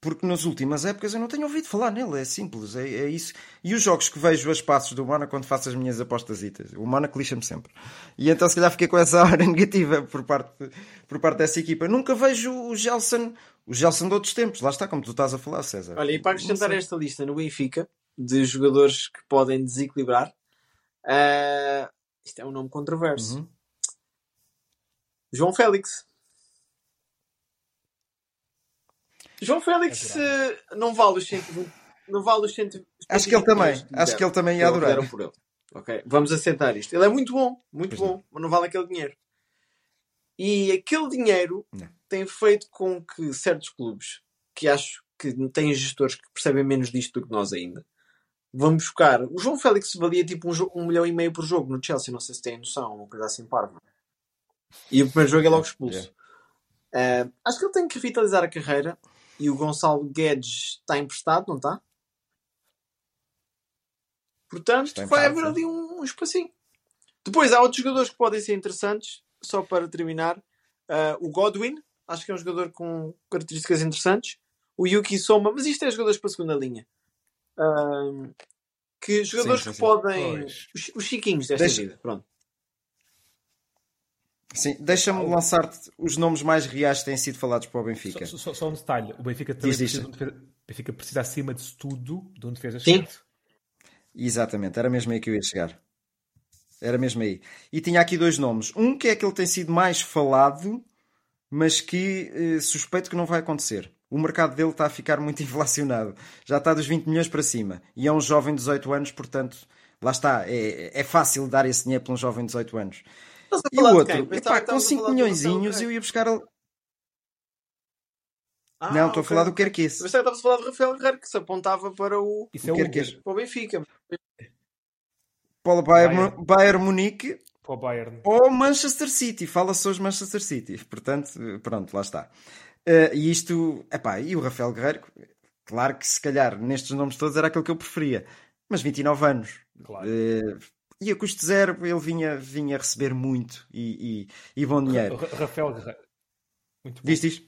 porque nas últimas épocas eu não tenho ouvido falar nele, é simples, é, é isso. E os jogos que vejo as passos do Mana quando faço as minhas apostas, o Mana lixa-me sempre. E então se calhar fiquei com essa (laughs) hora negativa por parte, por parte dessa equipa. Nunca vejo o Gelson, o Gelson de outros tempos, lá está, como tu estás a falar, César. Olha, e para acrescentar esta lista no Benfica, de jogadores que podem desequilibrar, uh, isto é um nome controverso. Uhum. João Félix. João Félix é não vale os 120. Não vale os 120. Acho que ele também. Acho que ele também ia adorar. Por ele. Ok, vamos assentar isto. Ele é muito bom, muito pois bom, não. mas não vale aquele dinheiro. E aquele dinheiro não. tem feito com que certos clubes, que acho que têm gestores que percebem menos disto do que nós ainda, vão buscar. O João Félix valia tipo um, um milhão e meio por jogo no Chelsea, não sei se têm noção, uma coisa assim parva. E o primeiro jogo é logo expulso. Yeah. Uh, acho que ele tem que revitalizar a carreira e o Gonçalo Guedes está emprestado, não está? Portanto, vai haver ali um, um espacinho. Depois há outros jogadores que podem ser interessantes, só para terminar. Uh, o Godwin, acho que é um jogador com características interessantes. O Yuki Soma, mas isto é jogadores para a segunda linha. Uh, que jogadores sim, sim, que podem. Os, os, chiquinhos desta Deixa... vida. Pronto. Sim, deixa-me lançar-te os nomes mais reais que têm sido falados para o Benfica. Só, só, só um detalhe: o Benfica também precisa, um defesa, Benfica precisa, acima de tudo, de um defesa Sim. Exatamente, era mesmo aí que eu ia chegar. Era mesmo aí. E tinha aqui dois nomes. Um que é aquele que tem sido mais falado, mas que eh, suspeito que não vai acontecer. O mercado dele está a ficar muito (laughs) inflacionado. Já está dos 20 milhões para cima. E é um jovem de 18 anos, portanto, lá está. É, é fácil dar esse dinheiro para um jovem de 18 anos. E o outro, epá, com 5 milhõeszinhos eu ia buscar. Ah, não, estou okay. a falar do Kerkis. Mas estavas a falar do Rafael Guerreiro que se apontava para o, Isso é o Kerkis. Para o Benfica. Para o Bayern, Bayern Munique para o Bayern. ou Manchester City. Fala-se hoje Manchester City. Portanto, pronto, lá está. Uh, e isto, epá, e o Rafael Guerreiro, claro que se calhar nestes nomes todos era aquele que eu preferia. Mas 29 anos. Claro. Uh, e a custo zero ele vinha, vinha receber muito e, e, e bom dinheiro. Rafael Guerreiro. Muito bom. Diz, diz.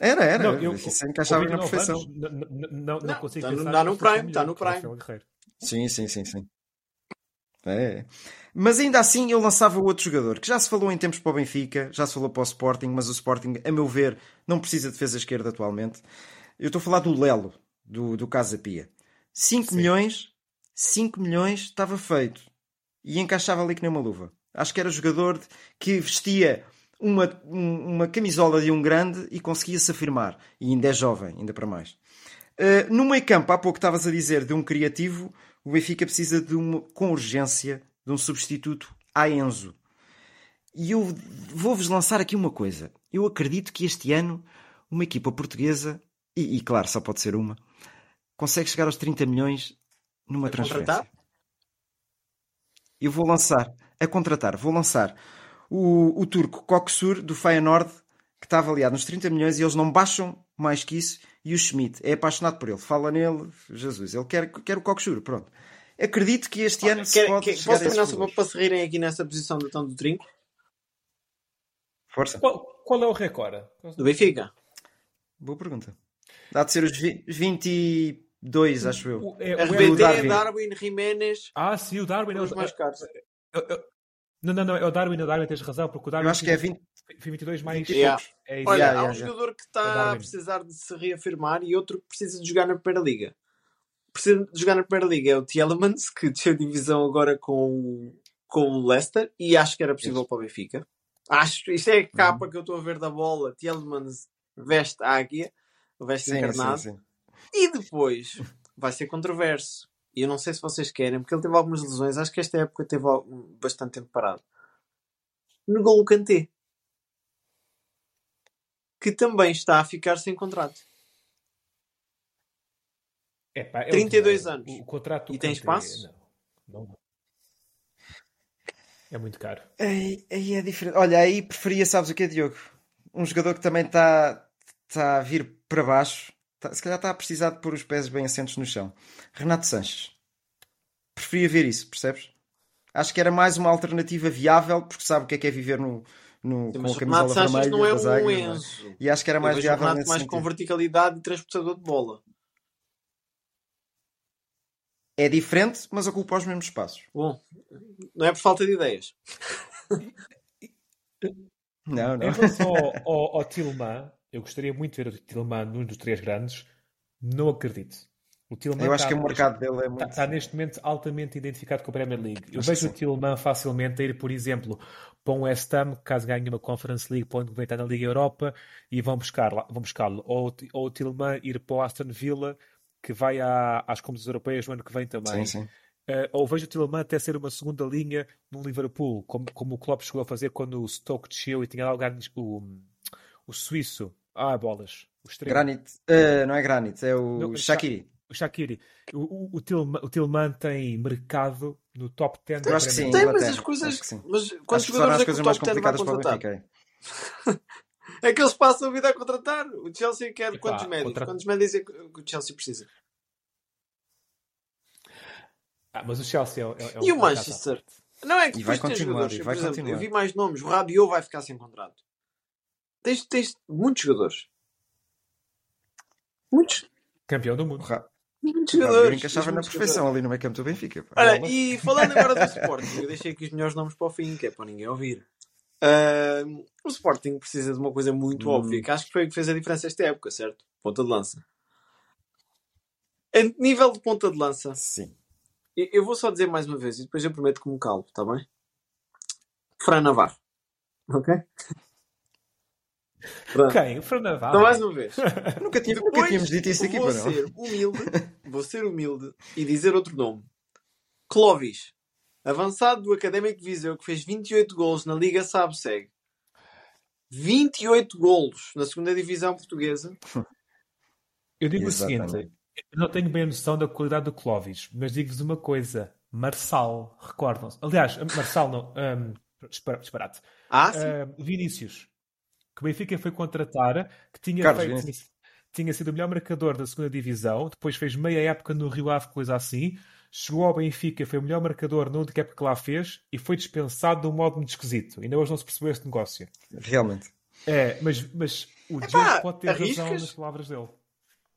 Era, era. Não, eu, Isso encaixava na perfeição. não, não, não, consigo está no, está no Prime, está no Prime. Sim, sim, sim, sim. É. Mas ainda assim eu lançava outro jogador que já se falou em tempos para o Benfica, já se falou para o Sporting, mas o Sporting, a meu ver, não precisa de defesa esquerda atualmente. Eu estou a falar do Lelo, do, do Casa Pia. 5 milhões, 5 milhões estava feito e encaixava ali que nem uma luva. Acho que era jogador que vestia uma, uma camisola de um grande e conseguia se afirmar. E ainda é jovem, ainda para mais. Uh, no meio campo, há pouco estavas a dizer de um criativo, o Benfica precisa de uma, com urgência de um substituto a Enzo. E eu vou-vos lançar aqui uma coisa. Eu acredito que este ano uma equipa portuguesa, e, e claro, só pode ser uma, consegue chegar aos 30 milhões numa transferência eu vou lançar, a contratar, vou lançar o, o turco Koksur do Feyenoord, que está avaliado nos 30 milhões e eles não baixam mais que isso. E o Schmidt é apaixonado por ele, fala nele, Jesus, ele quer, quer o Koksur, pronto. Acredito que este ano se pode. Quer, posso terminar só para se rirem aqui nessa posição do Tão do Trinco? Força. Qual, qual, é o recorde? Do Benfica. Boa pergunta. Dá de ser os 20 Dois, acho eu. O, é, o RBD, Darwin. Darwin, Jiménez. Ah, sim, o Darwin é os mais caros. Eu, eu, não, não, não, é o Darwin, o Darwin tens razão, porque o Darwin. Eu acho que é 20. 22 mais. Yeah. É Olha, yeah, há um yeah, jogador que está a precisar de se reafirmar e outro que precisa de jogar na Primeira Liga. Precisa de jogar na Primeira Liga é o Tielemans, que (laughs) desceu divisão agora com, com o Leicester e acho que era possível para o Benfica. Acho, isto é a capa uhum. que eu estou a ver da bola. Tielemans veste a águia, veste sim, encarnado. Sim, sim. E depois vai ser controverso. E eu não sei se vocês querem, porque ele teve algumas lesões. Acho que esta época teve bastante tempo parado. Negou o Kanté. Que também está a ficar sem contrato. É, pá, é 32 o, anos. O, contrato e tem espaço? Não, não. É muito caro. Aí, aí é diferente. Olha, aí preferia, sabes o que é, Diogo? Um jogador que também está tá a vir para baixo. Tá, se calhar está a precisar de pôr os pés bem assentos no chão. Renato Sanches. Preferia ver isso, percebes? Acho que era mais uma alternativa viável, porque sabe o que é que é viver no, no, com a camisola vermelha. não é um é? Enzo. E acho que era mais viável. Renato mais sentido. com verticalidade e transportador de bola. É diferente, mas ocupa os mesmos espaços. Bom, não é por falta de ideias. não, não. Em relação ao, ao, ao Tilman, eu gostaria muito de ver o Tilman num dos três grandes. Não acredito. O Tillman eu acho que o mercado dele é muito... Está, está, neste momento altamente identificado com a Premier League. Eu acho vejo o Tillman facilmente a ir, por exemplo, para um West Ham, caso ganhe uma Conference League, para onde vai estar na Liga Europa, e vão buscar-lo. Vão buscar ou, ou o Tillman ir para o Aston Villa, que vai à, às competições europeias no ano que vem também. Sim, sim. Uh, ou vejo o Tillman até ser uma segunda linha no Liverpool, como, como o Klopp chegou a fazer quando o Stoke desceu e tinha lá o, o suíço. Ah, bolas. O Granit. Uh, não é Granit, é o não, Shaqiri. O Shaqiri. O, o, o, Tillman tem mercado no top 10 Eu acho que sim, tem, mas as coisas. Mas quantos jogadores é que o top 10 vai contratar? é que eles passam a vida a contratar. O Chelsea quer Epá, quantos médios? Contra... Quantos médios é que o Chelsea precisa? Ah, mas o Chelsea é, é, é E o Manchester? Não é que e vai continuar, e vai exemplo, continuar. Eu vi mais nomes. O Rabiot vai ficar sem contrato. Tens, tens muitos jogadores. Muitos. Campeão do mundo. Muitos jogadores. encaixava na perfeição ali no meio campo do Benfica. Olha, e falando agora do (laughs) Sporting, eu deixei aqui os melhores nomes para o fim, que é para ninguém ouvir. Uh, o Sporting precisa de uma coisa muito hum. óbvia, que acho que foi o que fez a diferença esta época, certo? Ponta de lança. A nível de ponta de lança, sim. Eu vou só dizer mais uma vez e depois eu prometo que me calo, está bem? Fran Navarro. Ok? Pronto. Quem? O Navarro. Então, mais uma vez. (laughs) nunca, tive, nunca tínhamos dito isso aqui, vou ser humilde, vou ser humilde e dizer outro nome. Clovis. Avançado do Académico de Viseu, que fez 28 golos na Liga Sabe-Segue. 28 golos na segunda divisão portuguesa. Eu digo Exatamente. o seguinte: eu não tenho bem a noção da qualidade do Clovis, mas digo-vos uma coisa: Marçal, recordam-se. Aliás, Marçal não. Um, disparate. Ah, sim. Um, Vinícius, que o Benfica foi contratar, que tinha, feito, tinha, tinha sido o melhor marcador da segunda divisão, depois fez meia época no Rio Ave, coisa assim. Chegou ao Benfica, foi o melhor marcador na única época que lá fez e foi dispensado de um modo muito esquisito. Ainda hoje não se percebeu este negócio. Realmente. É, mas, mas o Diogo pode ter arriscas? razão nas palavras dele.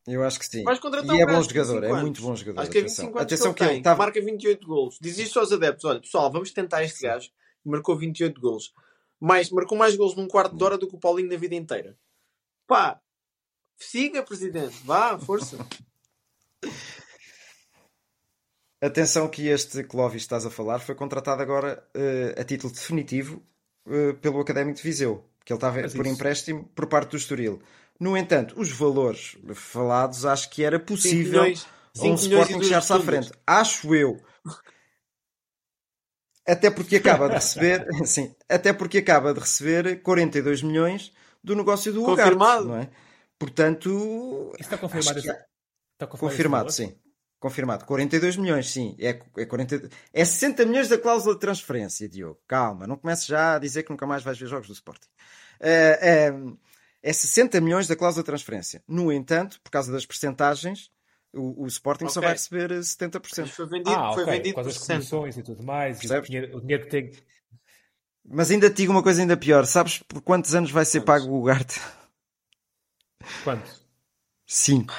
Eu acho que sim. e é bom jogador, é muito bom jogador. Acho que é 25 anos atenção que, ele, ele tava... marca 28 golos. Diz isto aos adeptos: olha, pessoal, vamos tentar este gajo. Marcou 28 golos. Mais, marcou mais golos num quarto de hora do que o Paulinho na vida inteira. Pá, siga, presidente, vá, força. (laughs) Atenção que este Clóvis estás a falar foi contratado agora uh, a título definitivo uh, pelo Académico de Viseu, que ele estava Mas por isso. empréstimo por parte do Estoril. No entanto, os valores falados acho que era possível milhões, um Sporting chegar-se à frente. Acho eu. Até porque acaba de (laughs) receber, sim, até porque acaba de receber 42 milhões do negócio do confirmado. Ugarte, não é? Portanto, Isso está confirmado. É... Está confirmado, sim. Confirmado. 42 milhões, sim. É, é, 40... é 60 milhões da cláusula de transferência, Diogo. Calma, não comece já a dizer que nunca mais vais ver jogos do Sporting. É, é, é 60 milhões da cláusula de transferência. No entanto, por causa das percentagens, o, o Sporting okay. só vai receber 70%. Mas foi vendido, ah, foi okay. vendido por das comissões e tudo mais. E o, dinheiro, o dinheiro que tem. Mas ainda te digo uma coisa ainda pior. Sabes por quantos anos vai ser pago o Garte? Quantos? Cinco.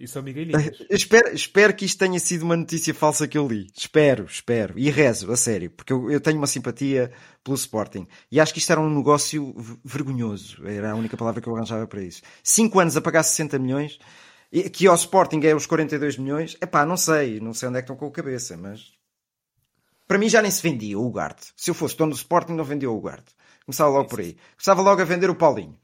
E são Miguelinhos. (laughs) Espero, espero que isto tenha sido uma notícia falsa que eu li. Espero, espero. E rezo, a sério. Porque eu, eu, tenho uma simpatia pelo Sporting. E acho que isto era um negócio vergonhoso. Era a única palavra que eu arranjava para isso. Cinco anos a pagar 60 milhões. Que ao Sporting é os 42 milhões. É pá, não sei. Não sei onde é que estão com a cabeça, mas... Para mim já nem se vendia o Ugarte. Se eu fosse dono do Sporting não vendia o Ugarte. Começava logo por aí. Começava logo a vender o Paulinho.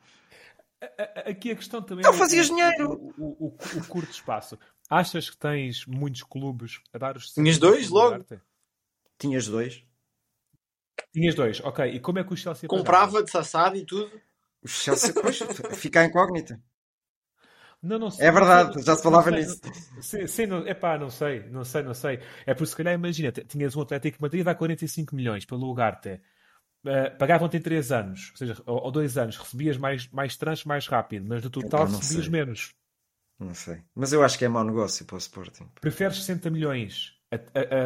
Aqui a questão também não é fazias o, dinheiro. O, o, o, curto espaço. Achas que tens muitos clubes a dar os. Tinhas dois logo? Tinhas dois. Tinhas dois, ok. E como é que o Chelsea comprava de sassado e tudo? O Chelsea, depois (laughs) fica incógnita. Não, não sei. É verdade, já se falava sei, nisso. Sim, sim não, epá, não sei, não sei, não sei. É por se calhar, imagina, tinhas um Atlético Madrid a 45 milhões pelo Ugarte. Uh, pagavam-te em 3 anos, ou seja, ou 2 anos, recebias mais, mais tranches mais rápido, mas no total recebias sei. menos. Não sei. Mas eu acho que é mau negócio para o Sporting. Preferes 60 milhões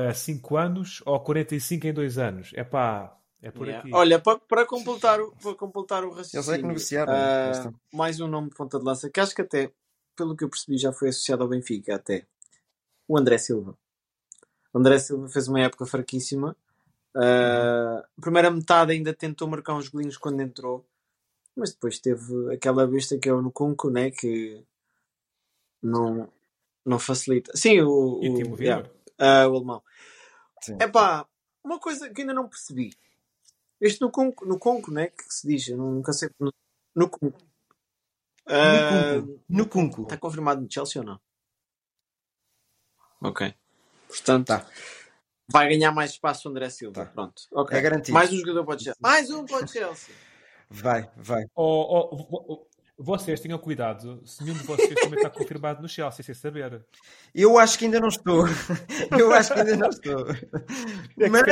a 5 anos ou 45 em 2 anos? É pá, é por yeah. aqui. Olha, para, para, completar, o, para completar o raciocínio. Eles é que negociaram. Uh, mais um nome de ponta de lança que acho que até, pelo que eu percebi, já foi associado ao Benfica. Até o André Silva. O André Silva fez uma época fraquíssima. Uh, a primeira metade ainda tentou marcar uns golinhos quando entrou, mas depois teve aquela besta que é o Nukunku, né? que não, não facilita. Sim, o, o, yeah, uh, o alemão. É pá, uma coisa que ainda não percebi. Este no Conco, no Conco né? Que se diz, eu nunca sei. No, no Conco. Uh, no Conco. Está confirmado no Chelsea ou não? Ok. Portanto, tá. Vai ganhar mais espaço o André Silva. Tá. Pronto. Okay. É garantido. Mais um jogador para o Chelsea. Mais um para o Chelsea. Vai, vai. Oh, oh, vocês tenham cuidado, se nenhum de vocês também está confirmado no Chelsea, sem saber. Eu acho que ainda não estou. (laughs) Eu acho que ainda não estou. É Mas...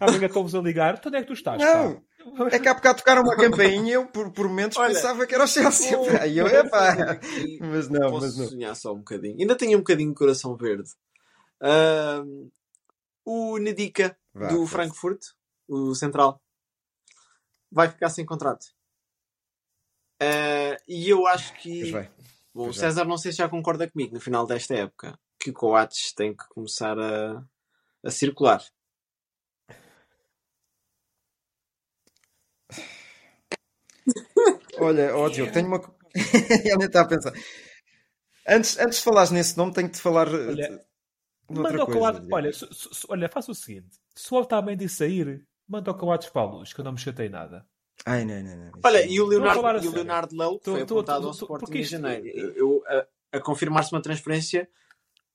Amanhã estão-vos a ligar. Então onde é que tu estás? Não. Pá? É que há bocado tocaram uma campainha e eu por, por momentos Olha, pensava que era o Chelsea. Oh, (laughs) e eu, epá. Mas não, posso mas não. sonhar só um bocadinho. Ainda tenho um bocadinho de coração verde. Uh, o Nedica do Frankfurt, o central, vai ficar sem contrato. Uh, e eu acho que. Bom, o César não sei se já concorda comigo no final desta época que o Coates tem que começar a, a circular. (laughs) Olha, ó Diogo, tenho uma. (laughs) Ele nem está a pensar. Antes, antes de falares nesse nome, tenho que te falar. Olha, manda o Coates. Olha, olha, faça o seguinte: se o Otamendi sair, manda o Coates para a luz, que eu não me chatei nada. Ai, não, não, não. Olha, e o Leonardo, e o Leonardo Lelo foi tô, apontado tô, tô, ao Sporting em janeiro. Eu, a, a confirmar-se uma transferência,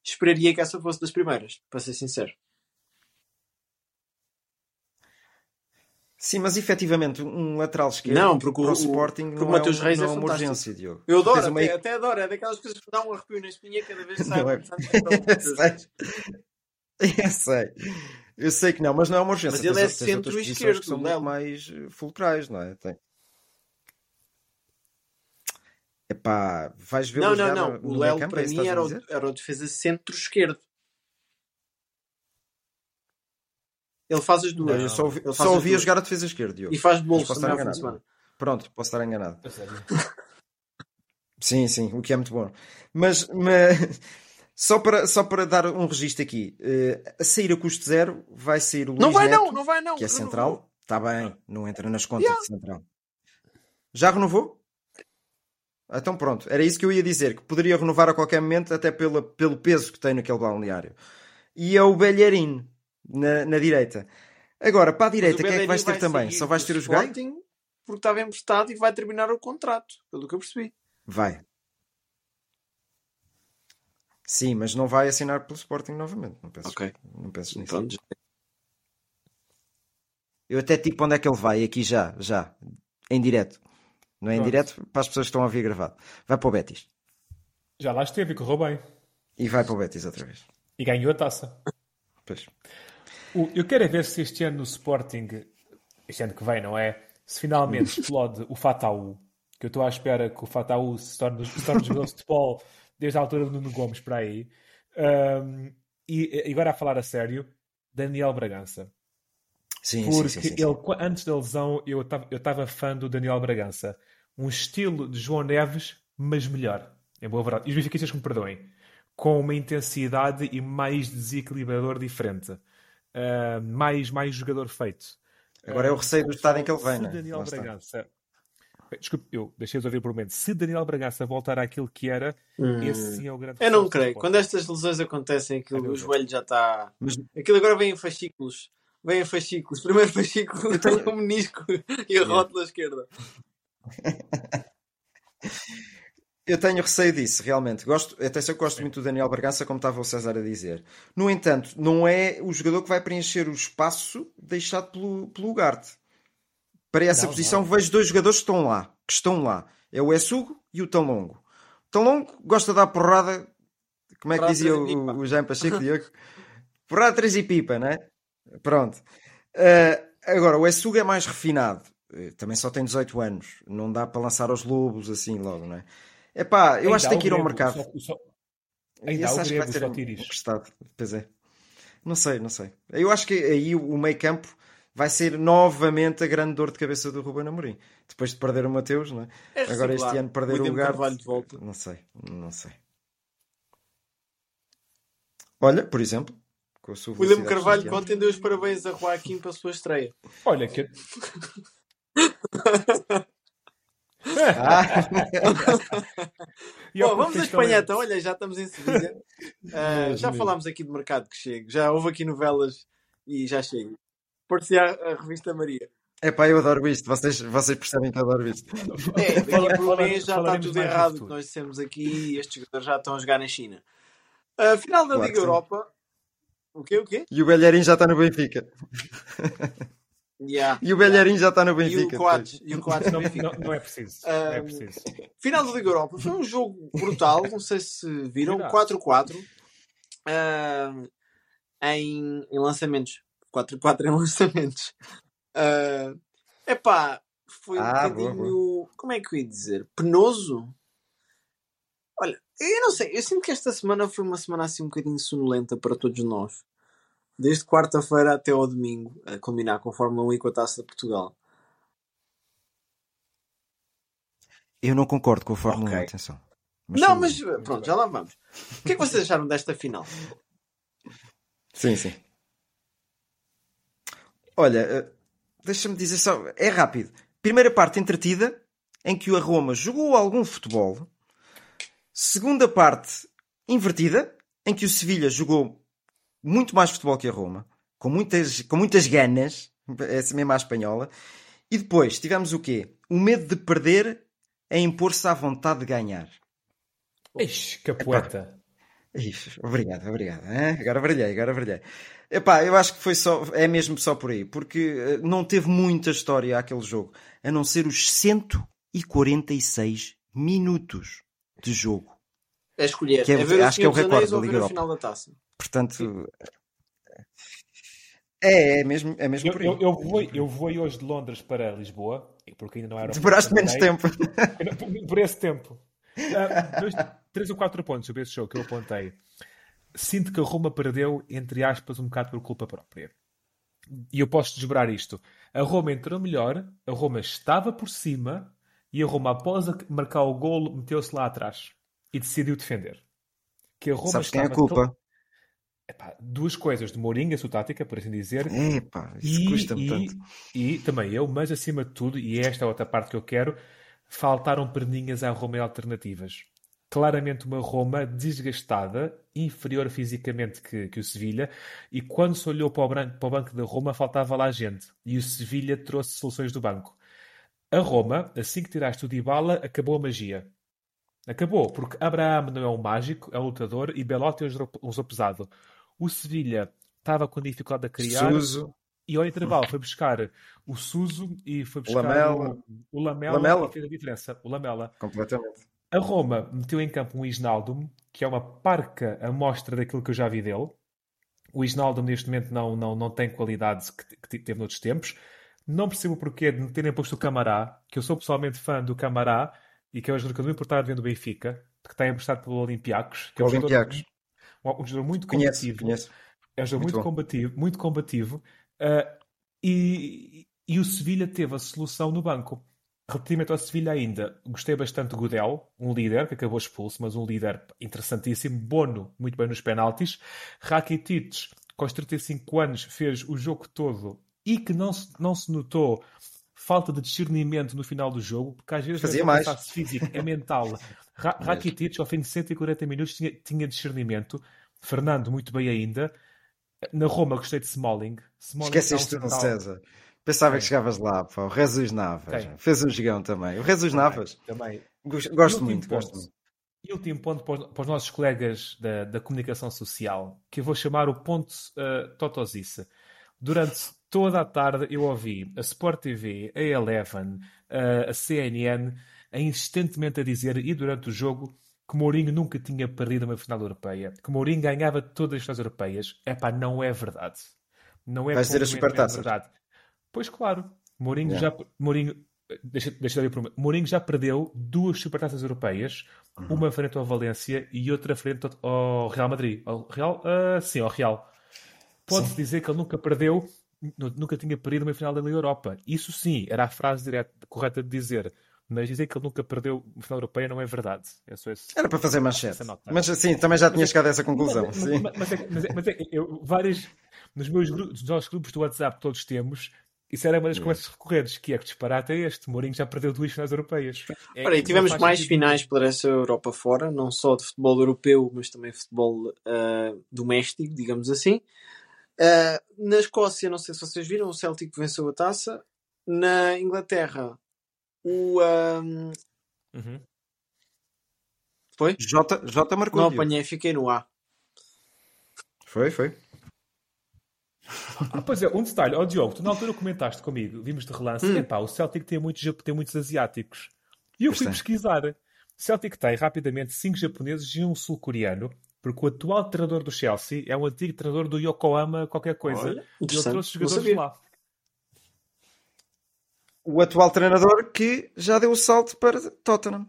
esperaria que essa fosse das primeiras, para ser sincero. Sim, mas efetivamente um lateral esquerdo não, porque para o, Sporting porque não, o Mateus é, Reis não é, é uma urgência, Diogo. Eu adoro, até, uma... até, adoro, é daquelas coisas que dão um arrepio na espinha cada vez que sai. Não é... (laughs) Eu sei. Eu sei que não, mas não é uma urgência. Mas ele é centro-esquerdo, que são muito mais eh, fulcrais, não é? Tem. Epá, vais ver Não, não, não. O Léo para é mim era o, era o defesa centro-esquerdo. Ele faz as duas. Não, eu só ouvi, só ouvi a jogar a defesa esquerda. E faz bolso também ao fim de semana. Pronto, posso estar enganado. (laughs) sim, sim, o que é muito bom. Mas, mas (laughs) só, para, só para dar um registro aqui, uh, a sair a custo zero vai sair o Luís Não vai Neto, não, não vai não. Que é central. Está bem, não entra nas contas yeah. de central. Já renovou? Então pronto, era isso que eu ia dizer, que poderia renovar a qualquer momento, até pela, pelo peso que tem naquele balneário. E é o Belharino na, na direita. Agora, para a direita, quem é que vais ter também? Só vais ter os Gai? Porque estava emprestado e vai terminar o contrato, pelo que eu percebi. Vai. Sim, mas não vai assinar pelo Sporting novamente. Não penses, okay. não penses nisso. Então, eu até tipo onde é que ele vai, aqui já, já, em direto. Não é em direto para as pessoas que estão a ouvir gravado. Vai para o Betis. Já lá esteve e correu bem. E vai para o Betis outra vez. E ganhou a taça. Pois. Eu quero é ver se este ano no Sporting, este ano que vem, não é? Se finalmente explode o Fataú, que eu estou à espera que o Fataú se torne, se torne jogador de futebol desde a altura do Nuno Gomes para aí. Um, e agora a falar a sério, Daniel Bragança. Sim, Porque sim, sim, sim, ele, antes da lesão, eu estava fã do Daniel Bragança. Um estilo de João Neves, mas melhor. É boa verdade. E os benfiquistas que me perdoem. Com uma intensidade e mais desequilibrador diferente uh, mais, mais jogador feito. Agora é o receio do estado em que ele vem, né? Daniel Bragança. Desculpe, eu deixei de ouvir por um momento. Se Daniel Bragança voltar àquilo que era, hum. esse sim é o grande. Eu não creio. Quando estas lesões acontecem, aquilo, o joelho já está. Mas... Aquilo agora vem em fascículos. Vem em fascículos. Primeiro fascículo, tenho... (laughs) o menisco e a rótula esquerda. (laughs) Eu tenho receio disso, realmente. Gosto, atenção que gosto muito do Daniel Bragança, como estava o César a dizer. No entanto, não é o jogador que vai preencher o espaço deixado pelo, pelo Ugarte. Para essa não, posição, não. vejo dois jogadores que estão lá. Que estão lá. É o Essugo e o Tão Longo. Tão Longo gosta de dar porrada. Como é que dizia o, o Jean Pacheco, (laughs) Diego? porrada três e pipa, né? Pronto. Uh, agora, o Essugo é mais refinado. Uh, também só tem 18 anos. Não dá para lançar aos lobos assim logo, não é? Epá, eu acho que tem que ir ao mercado. Só, só... Ainda Esse acho que vai ser emprestado. Pois é. Não sei, não sei. Eu acho que aí o meio campo vai ser novamente a grande dor de cabeça do Ruben Amorim. Depois de perder o Mateus, não é? é Agora este ano perder o lugar. de volta. Não sei, não sei. Olha, por exemplo, com a sua William Carvalho ontem deu os parabéns a Joaquim para a sua estreia. Olha que. (laughs) Ah. (laughs) Bom, vamos a Espanha então. Olha, já estamos em Sevilha. (laughs) Uh, já falámos aqui de mercado que chega. Já houve aqui novelas e já chega. Por-se a, a revista Maria. É pá, eu adoro isto. Vocês, vocês percebem que eu adoro isto. É, (laughs) daqui por um mês já está tudo errado que nós dissemos aqui e estes jogadores já estão a jogar na China. Uh, final da claro Liga Europa. O quê? O quê? E o Belharim já está no Benfica. Yeah, e o Belharim yeah. já está no Benfica. E o Coates, e o Coates não, não, não, é preciso. Um, não é preciso. Final da Liga Europa foi um jogo brutal. Não sei se viram. 4-4 uh, em, em lançamentos. 4-4 em (laughs) lançamentos. Uh, epá, foi ah, um bocadinho. Boa, boa. Como é que eu ia dizer? Penoso? Olha, eu não sei. Eu sinto que esta semana foi uma semana assim um bocadinho sonolenta para todos nós desde quarta-feira até ao domingo, a combinar com a Fórmula 1 e com a Taça de Portugal. Eu não concordo com a Fórmula okay. 1, atenção. Mas não, mas pronto, já lá vamos. O que é que vocês acharam desta final? Sim, sim. Olha, eh, deixa-me dizer só, é rápido. Primeira parte entretida, em que o Roma jogou algum futebol. Segunda parte invertida, em que o Sevilha jogou muito mais futebol que a Roma, com muitas, com muitas ganas, essa mesma à espanhola. E depois tivemos o quê? O medo de perder a impor-se à vontade de ganhar. Ixi, que poeta. Ixi, obrigado, obrigado. Hein? Agora brilhei, agora brilhei. Epá, eu acho que foi só, é mesmo só por aí, porque eh, não teve muita história aquele jogo, a não ser os 146 minutos de jogo. É escolher. Que é, é ver acho que é o recorde da Liga Europa. Portanto, é, é mesmo, é mesmo eu, por aí. Eu, eu, voei, eu voei hoje de Londres para Lisboa, porque ainda não era. Demoraste menos tempo. (laughs) Por esse tempo. Uh, dois, três ou quatro pontos sobre esse show que eu apontei. Sinto que a Roma perdeu, entre aspas, um bocado por culpa própria. E eu posso desbrar isto. A Roma entrou melhor, a Roma estava por cima e a Roma, após marcar o golo, meteu-se lá atrás e decidiu defender. Que a Roma Sabes quem é a culpa? Epá, duas coisas de Mourinho, a sua tática, por assim dizer. Epá, isso custa-me tanto. E também eu, mas acima de tudo, e esta é a outra parte que eu quero, faltaram perninhas à Roma e alternativas. Claramente uma Roma desgastada, inferior fisicamente que, que o Sevilha, e quando se olhou para o, branco, para o banco da Roma, faltava lá gente. E o Sevilha trouxe soluções do banco. A Roma, assim que tiraste o Dybala, acabou a magia. Acabou, porque Abraham não é um mágico, é um lutador e Belotti usou pesado. O Sevilha estava com dificuldade a criar. Suso. E ao intervalo foi buscar o Suso e foi buscar Lamela. o, o Lamela, Lamela, e fez a diferença. O Lamela. Completamente. A Roma meteu em campo um Isnaldum, que é uma parca amostra daquilo que eu já vi dele. O Isnaldum neste momento não, não, não tem qualidade que, que teve noutros tempos. Não percebo o porquê de terem posto o Camará, que eu sou pessoalmente fã do Camará e que é um jogador que eu não importava vendo o Benfica, que está emprestado pelo Olympiacos. Que é um Olympiacos. Jogador, um, um jogador muito combativo. Conheço, conheço. É um jogador muito, muito combativo, muito combativo. Uh, e, e o Sevilha teve a solução no banco. Relativamente ao Sevilha ainda, gostei bastante de Godel, um líder que acabou expulso, mas um líder interessantíssimo. Bono, muito bem nos penaltis. Rakitic, com os 35 anos, fez o jogo todo e que não se, não se notou falta de discernimento no final do jogo, porque às vezes Fazia não é mais. físico, é mental. (laughs) Rakitic, ao fim de 140 minutos, tinha, tinha discernimento. Fernando, muito bem ainda. Na Roma, gostei de Smalling. Smalling Esqueceste um César. Pensava é. que chegavas lá, pá. O Jesus Navas. Fez um gigão também. O Jesus Navas. Também. Gosto muito, gosto muito. E último ponto para os nossos colegas da, da comunicação social, que eu vou chamar o ponto uh, Totosice. Durante toda a tarde eu ouvi a Sport TV, a Eleven, uh, a CNN, insistentemente a dizer, e durante o jogo, que Mourinho nunca tinha perdido uma final europeia, que Mourinho ganhava todas as finais europeias. É pá, não é verdade. Não é Vais dizer a supertaça. É verdade. Pois claro, Mourinho yeah. já. Mourinho, deixa, deixa eu dar Mourinho já perdeu duas supertaças europeias, uhum. uma frente ao Valência e outra frente ao Real Madrid. Ao Real? Uh, sim, ao Real. Pode-se dizer que ele nunca perdeu, nunca tinha perdido uma final da Liga Europa. Isso sim, era a frase direta, correta de dizer. Mas dizer que ele nunca perdeu uma final europeia não é verdade. É esse, Era para fazer manchete. Mas assim, também já tinha mas, chegado a essa conclusão. Mas, mas, mas, é, mas, é, mas é, eu, vários, nos meus grupos, nos nossos grupos do WhatsApp todos temos, isso era uma das conversas recorrentes, que é que disparate é este. Mourinho já perdeu duas finais europeias. É, Ora, e tivemos mais finais para essa Europa fora, não só de futebol europeu, mas também futebol uh, doméstico, digamos assim. Uh, na Escócia, não sei se vocês viram, o Celtic venceu a taça. Na Inglaterra, o. Um... Uhum. Foi? J, J marcou. Não apanhei, fiquei no A. Foi, foi. Ah, pois é, um detalhe, ó oh, Diogo, tu na altura comentaste comigo, vimos de relance, hum. epá, o Celtic tem muitos, tem muitos asiáticos. E eu fui pesquisar. O Celtic tem rapidamente cinco japoneses e um sul-coreano, porque o atual treinador do Chelsea é um antigo treinador do Yokohama qualquer coisa. Olha, e ele trouxe jogadores lá. O atual treinador que já deu o salto para Tottenham.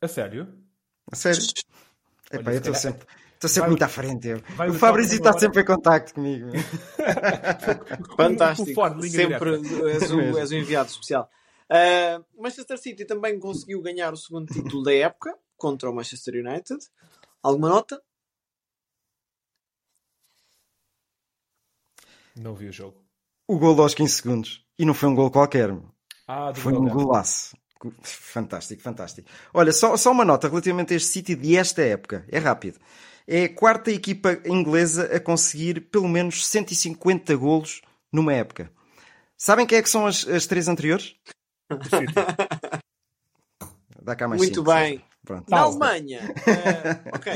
A sério? A sério. Olha, Epá, eu estou sempre... Estou sempre vai, muito à frente. Eu. O Fabrício está sempre em contacto comigo. (laughs) Fantástico. sempre és (laughs) o, és o, enviado especial. Uh, Manchester City também conseguiu ganhar o segundo título da época contra o Manchester United. Alguma nota? Não vi o jogo. O gol aos 15 segundos. E não foi um gol qualquer. Ah, foi um golaço. Fantástico, fantástico. Olha, só, só uma nota relativamente a este City de esta época. É rápido é a quarta equipa inglesa a conseguir pelo menos 150 golos numa época. Sabem quem é que são as, as três anteriores? Dá cá mais Muito cinco, bem. Pronto. Na Alemanha, uh, ok,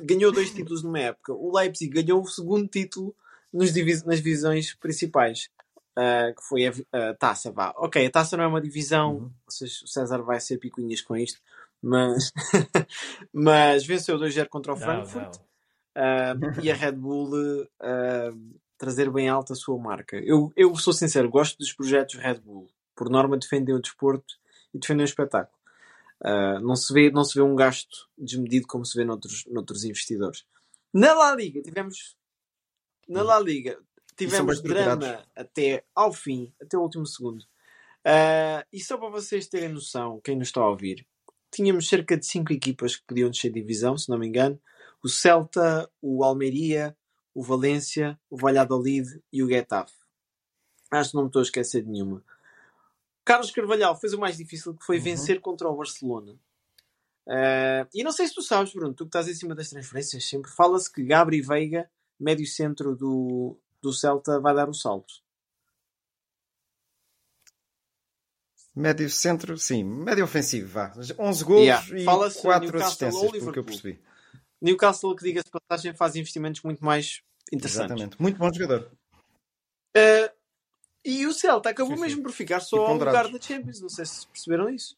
(laughs) ganhou dois títulos numa época. O Leipzig ganhou o segundo título nos divis nas divisões principais, uh, que foi a, a, taça. Vá. Ok, a taça não é uma divisão, uhum. o César vai ser picuinhas com isto, mas, (laughs) mas venceu 2-0 contra o Frankfurt não, Uh, e a Red Bull uh, trazer bem alta a sua marca. Eu, eu sou sincero, gosto dos projetos Red Bull. Por norma, defendem o desporto e defendem o espetáculo. Não, se vê, não se vê um gasto desmedido como se vê noutros, noutros investidores. Na La Liga tivemos na La Liga tivemos drama até ao fim, até o último segundo. Uh, e só para vocês terem noção, quem nos está a ouvir, tínhamos cerca de 5 equipas que podiam descer divisão, se não me engano. O Celta, o Almeria, o Valência, o Valladolid e o Getafe. Acho que não me estou a esquecer de nenhuma. Carlos Carvalhal fez o mais difícil, que foi uhum. vencer contra o Barcelona. Uh, e não sei se tu sabes, Bruno, tu que estás em cima das transferências, sempre fala-se que Gabri Veiga, médio centro do, do Celta, vai dar o salto. Médio centro, sim, médio ofensivo, vá. 11 gols yeah. e 4 assistências, pelo que eu percebi. Newcastle, que diga-se passagem, faz investimentos muito mais interessantes. Exatamente, muito bom jogador. Uh, e o Celta acabou sim, mesmo sim. por ficar só ao lugar da Champions, não sei se perceberam isso.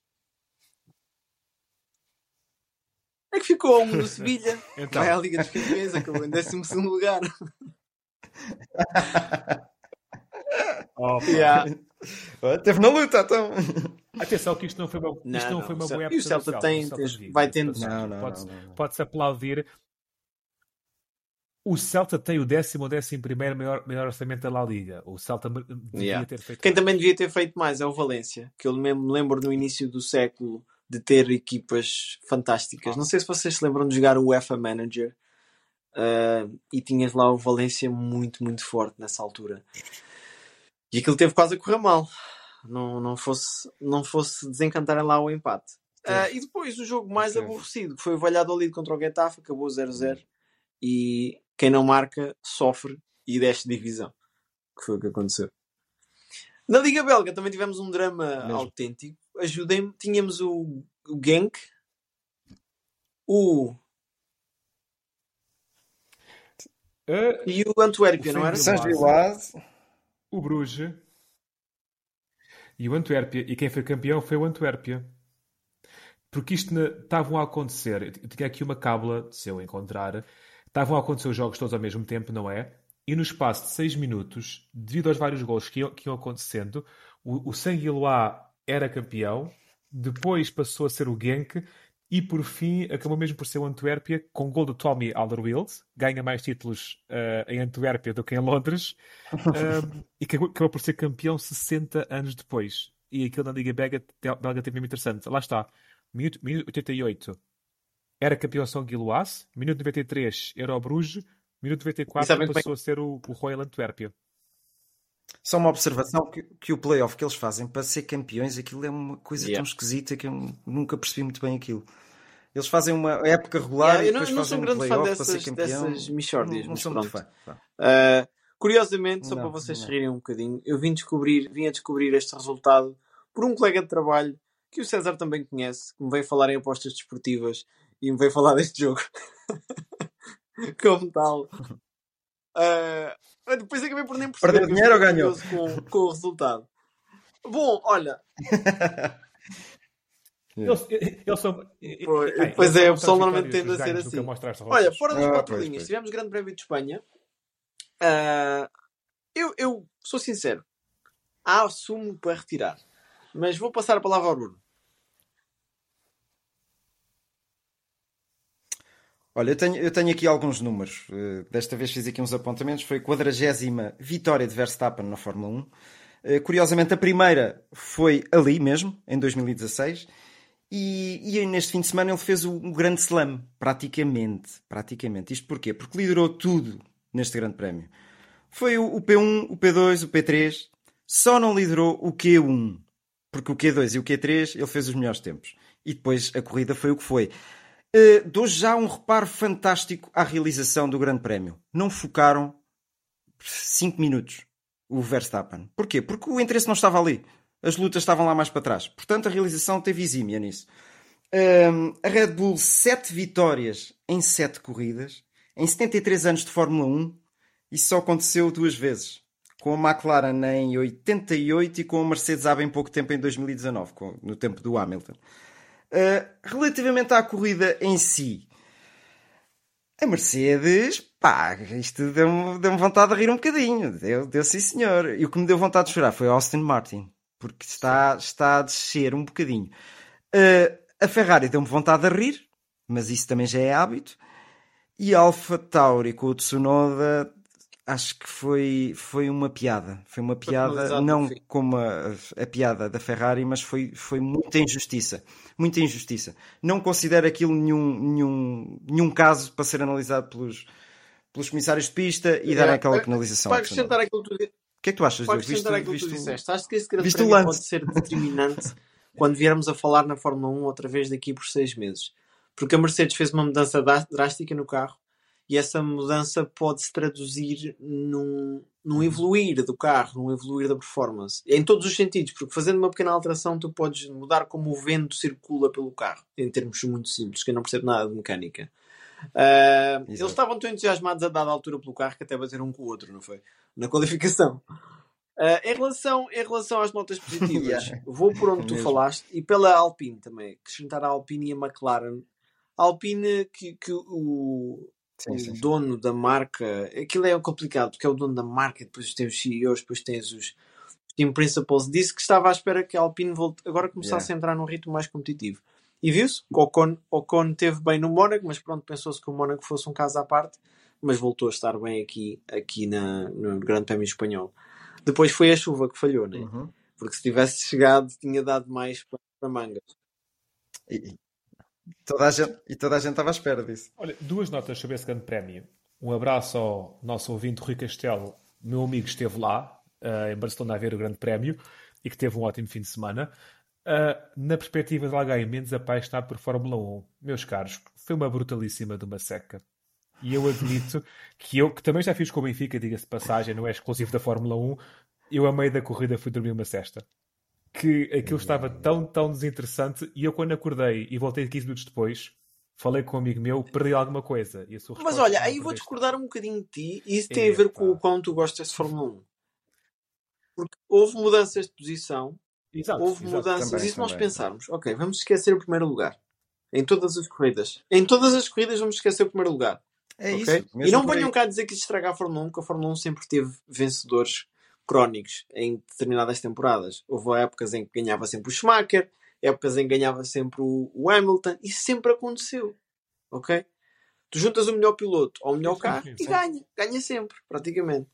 É que ficou a um do (laughs) Sevilha, então. vai à Liga dos Campeões, acabou em 12 lugar. (laughs) (laughs) Oh, yeah. Teve na luta, então. Atenção que isto não foi uma, isto não, não, foi uma boa época. E o Celta tem, vai tendo. Não, não, pode-se pode aplaudir. O Celta tem o décimo ou décimo primeiro maior, maior orçamento da La Liga. O Celta devia yeah. ter feito Quem mais. também devia ter feito mais é o Valência, que eu me lembro no início do século de ter equipas fantásticas. Não sei se vocês se lembram de jogar o UEFA Manager uh, e tinhas lá o Valência muito, muito forte nessa altura. E aquilo teve quase a correr mal. Não, não, fosse, não fosse desencantar lá o empate. Uh, e depois o jogo mais aborrecido, que foi o Valladolid contra o Getafe, acabou 0-0. E quem não marca sofre e desce divisão. Que foi o que aconteceu. Na Liga Belga também tivemos um drama Mesmo. autêntico. Ajudem-me. Tínhamos o o Genk, o. Uh, e o Antuérpia, não era? São Gilás. O Bruges. E o Antuérpia. E quem foi campeão foi o Antuérpia. Porque isto estavam a acontecer. Eu tinha aqui uma cábula, se eu encontrar. Estavam a acontecer os jogos todos ao mesmo tempo, não é? E no espaço de 6 minutos, devido aos vários gols que iam, que iam acontecendo, o, o Sanguiloa era campeão, depois passou a ser o Genk e por fim acabou mesmo por ser o Antuérpia com gol do Tommy Alderweireld, ganha mais títulos uh, em Antuérpia do que em Londres. Um, (laughs) e acabou, acabou, por ser campeão 60 anos depois. E aquilo na Liga Belga, belga teve mesmo interessante. Lá está, minuto, minuto 88 era campeão São Guiloas, minuto 93 era o Bruges, minuto 94 passou a ser o, o Royal Antuérpia. Só uma observação que, que o playoff que eles fazem para ser campeões, aquilo é uma coisa yeah. tão esquisita que eu nunca percebi muito bem aquilo. Eles fazem uma época regular yeah, e depois não, fazem um playoff dessas, para ser campeão. Dessas não, não sou muito fã. Uh, curiosamente, só não, para vocês não. rirem um bocadinho, eu vim, descobrir, vim a descobrir este resultado por um colega de trabalho que o César também conhece, que me veio falar em apostas desportivas e me veio falar deste jogo. (laughs) Como tal. Uh, depois acabei por nem perceber. Perdeu dinheiro ou ganhou? Com, com o resultado. Bom, olha. Eles, eles são. Pois, pois é, o pessoal normalmente tende a ser assim. Olha, fora das ah, quatro linhas, pois. tivemos Grande Prémio de Espanha. Uh, eu, eu sou sincero, há assumo para retirar, mas vou passar a palavra ao Bruno. Olha, eu tenho, eu tenho aqui alguns números. Uh, desta vez fiz aqui uns apontamentos. Foi a quadragésima vitória de Verstappen na Fórmula 1. Uh, eh, curiosamente, a primeira foi ali mesmo, em 2016. E, e neste fim de semana ele fez o grande slam, praticamente. Praticamente. Isto porquê? Porque liderou tudo neste grande prémio. Foi o, o P1, o P2, o P3. Só não liderou o Q1. Porque o Q2 e o Q3 ele fez os melhores tempos. E depois a corrida foi o que foi. Uh, dou já um reparo fantástico à realização do Grande Prémio. Não focaram 5 minutos o Verstappen. Porquê? Porque o interesse não estava ali. As lutas estavam lá mais para trás. Portanto, a realização teve exímia nisso. Uh, a Red Bull, 7 vitórias em 7 corridas. Em 73 anos de Fórmula 1, isso só aconteceu duas vezes. Com a McLaren em 88 e com a Mercedes há bem pouco tempo em 2019, no tempo do Hamilton. Uh, relativamente à corrida em si, a Mercedes, pá, isto deu-me deu vontade de rir um bocadinho. Deu, deu sim, senhor. E o que me deu vontade de chorar foi Austin Martin, porque está, está a descer um bocadinho. Uh, a Ferrari deu-me vontade de rir, mas isso também já é hábito. E a Alpha Tauri com o Tsunoda acho que foi, foi uma piada. Foi uma piada, não como a, a, piada da Ferrari, mas foi, foi muita injustiça. Muita injustiça. Não considero aquilo nenhum, nenhum, nenhum caso para ser analisado pelos, pelos comissários de pista e é, darem aquela penalização. Para acrescentar aquilo que tu, o que é que tu achas, Para acrescentar aquilo que tu disseste, acho que esse grande prémio pode ser determinante (laughs) quando viermos a falar na Fórmula 1 outra vez daqui por seis meses. Porque a Mercedes fez uma mudança drástica no carro e essa mudança pode se traduzir num, num evoluir do carro, num evoluir da performance. Em todos os sentidos, porque fazendo uma pequena alteração tu podes mudar como o vento circula pelo carro, em termos muito simples, que eu não percebo nada de mecânica. Uh, eles estavam tão entusiasmados a dada altura pelo carro que até bateram um com o outro, não foi? Na qualificação. Uh, em, relação, em relação às notas positivas, (laughs) yeah. vou por onde é tu mesmo. falaste e pela Alpine também, acrescentar a Alpine e a McLaren. A Alpine, que, que o, Sim, o sim, dono da marca, aquilo é complicado, porque é o dono da marca, depois tem os CEOs, depois tens os team principals, disse que estava à espera que a Alpine volte, agora começasse yeah. a entrar num ritmo mais competitivo. E viu-se, o Ocon, Ocon teve bem no Mónaco, mas pronto, pensou-se que o Mónaco fosse um caso à parte, mas voltou a estar bem aqui, aqui na, no Grande Prémio Espanhol. Depois foi a chuva que falhou, né? Uhum. Porque se tivesse chegado, tinha dado mais para, para mangas. E, Toda a gente, e toda a gente estava à espera disso. Olha, duas notas sobre esse grande prémio. Um abraço ao nosso ouvinte Rui Castelo, meu amigo que esteve lá, uh, em Barcelona, a ver o grande prémio e que teve um ótimo fim de semana. Uh, na perspectiva de alguém menos apaixonado por Fórmula 1, meus caros, foi uma brutalíssima de uma seca. E eu admito que eu, que também já fiz com o Benfica, diga-se de passagem, não é exclusivo da Fórmula 1, eu a meio da corrida fui dormir uma cesta. Que aquilo estava tão, tão desinteressante e eu quando acordei e voltei 15 minutos depois, falei com um amigo meu, perdi alguma coisa. Mas olha, aí vou discordar um bocadinho de ti e isso tem a ver com o quão tu gostas de Fórmula 1. Porque houve mudanças de posição, exato, houve exato, mudanças, também, e se nós também. pensarmos, ok, vamos esquecer o primeiro lugar. Em todas as corridas. Em todas as corridas vamos esquecer o primeiro lugar. É ok? isso. E não venham cá dizer que isto estraga a Fórmula 1, porque a Fórmula 1 sempre teve vencedores crónicos em determinadas temporadas. Houve épocas em que ganhava sempre o Schumacher, épocas em que ganhava sempre o, Hamilton, isso sempre aconteceu. Ok? Tu juntas o melhor piloto ao melhor Sim, sim, carro sim, e ganha. Ganha sempre, praticamente.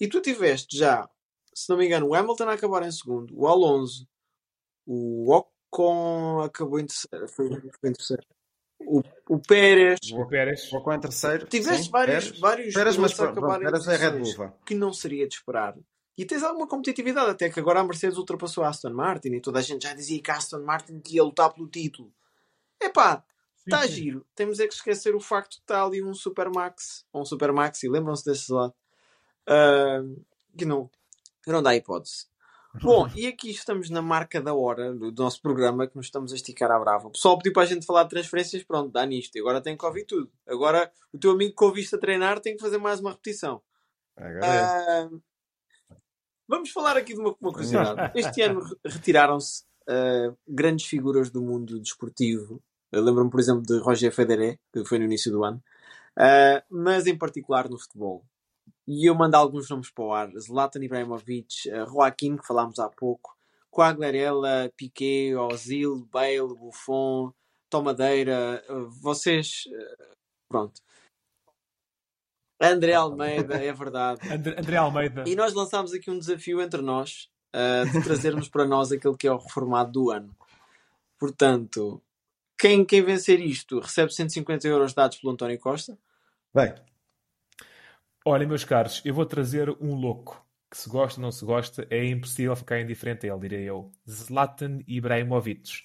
E tu tiveste já, se não me engano, o Hamilton a acabar em segundo, o Alonso, o Ocon acabou em terceiro. Foi, foi em terceiro. O, o Pérez. O Pérez. Com em terceiro. Tiveste sim, vários, Pérez. vários Pérez, mas a acabarem em Pérez é Red Bull. que não seria de esperar. E tens alguma competitividade, até que agora a Mercedes ultrapassou a Aston Martin e toda a gente já dizia que a Aston Martin ia lutar pelo título. Epá, está giro. Temos é que esquecer o facto de estar ali um Supermax, ou um Supermaxi, lembram-se desse lado? Ah, que não, que não dá hipótese. Bom, e aqui estamos na marca da hora do nosso programa que nos estamos a esticar à brava. O pessoal pediu para a gente falar de transferências, pronto, dá nisto. E agora tem que ouvir tudo. Agora o teu amigo que ouviste a treinar tem que fazer mais uma repetição. Agora. Ah, vamos falar aqui de uma, uma curiosidade. Este ano re- retiraram-se ah, grandes figuras do mundo desportivo. Lembro-me, por exemplo, de Roger Federer, que foi no início do ano, Ah, mas em particular no futebol. E eu mando alguns nomes para o ar: Zlatan Ibrahimovic, ah, Joaquim, que falámos há pouco, Coaglarella, Piquet, Ozil, Bale, Buffon, Tomadeira. ah, vocês. ah, pronto. André Almeida, é verdade. (laughs) André, André Almeida. E nós lançámos aqui um desafio entre nós uh, de trazermos para nós aquele que é o reformado do ano. Portanto, quem, quem vencer isto recebe 150 euros dados pelo António Costa. Bem, Olha, meus caros, eu vou trazer um louco que se gosta ou não se gosta, é impossível ficar indiferente a ele, diria eu. Zlatan Ibrahimovic.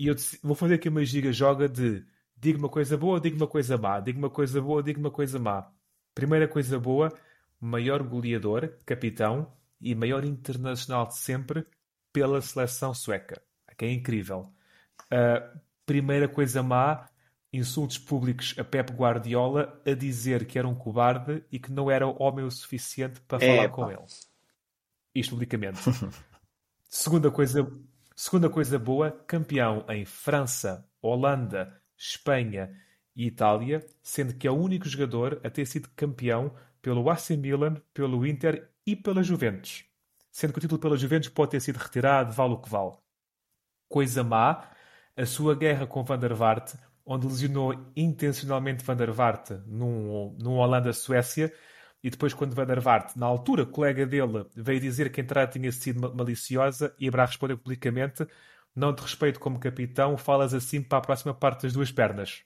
E eu vou fazer aqui uma giga-joga de diga uma coisa boa, diga uma coisa má, diga uma coisa boa, diga uma coisa má. Primeira coisa boa, maior goleador, capitão e maior internacional de sempre pela seleção sueca. Que é incrível. Uh, primeira coisa má, insultos públicos a Pep Guardiola a dizer que era um cobarde e que não era homem o suficiente para falar com ele. Isto publicamente. (laughs) segunda, coisa, segunda coisa boa, campeão em França, Holanda, Espanha e Itália, sendo que é o único jogador a ter sido campeão pelo AC Milan, pelo Inter e pela Juventus. Sendo que o título pela Juventus pode ter sido retirado, vale o que vale. Coisa má, a sua guerra com Van der Vaart, onde lesionou intencionalmente Van der Vaart num, num Holanda-Suécia, e depois quando Van der Vaart, na altura colega dele, veio dizer que a entrada tinha sido ma- maliciosa, e Ibra respondeu publicamente não te respeito como capitão, falas assim para a próxima parte das duas pernas.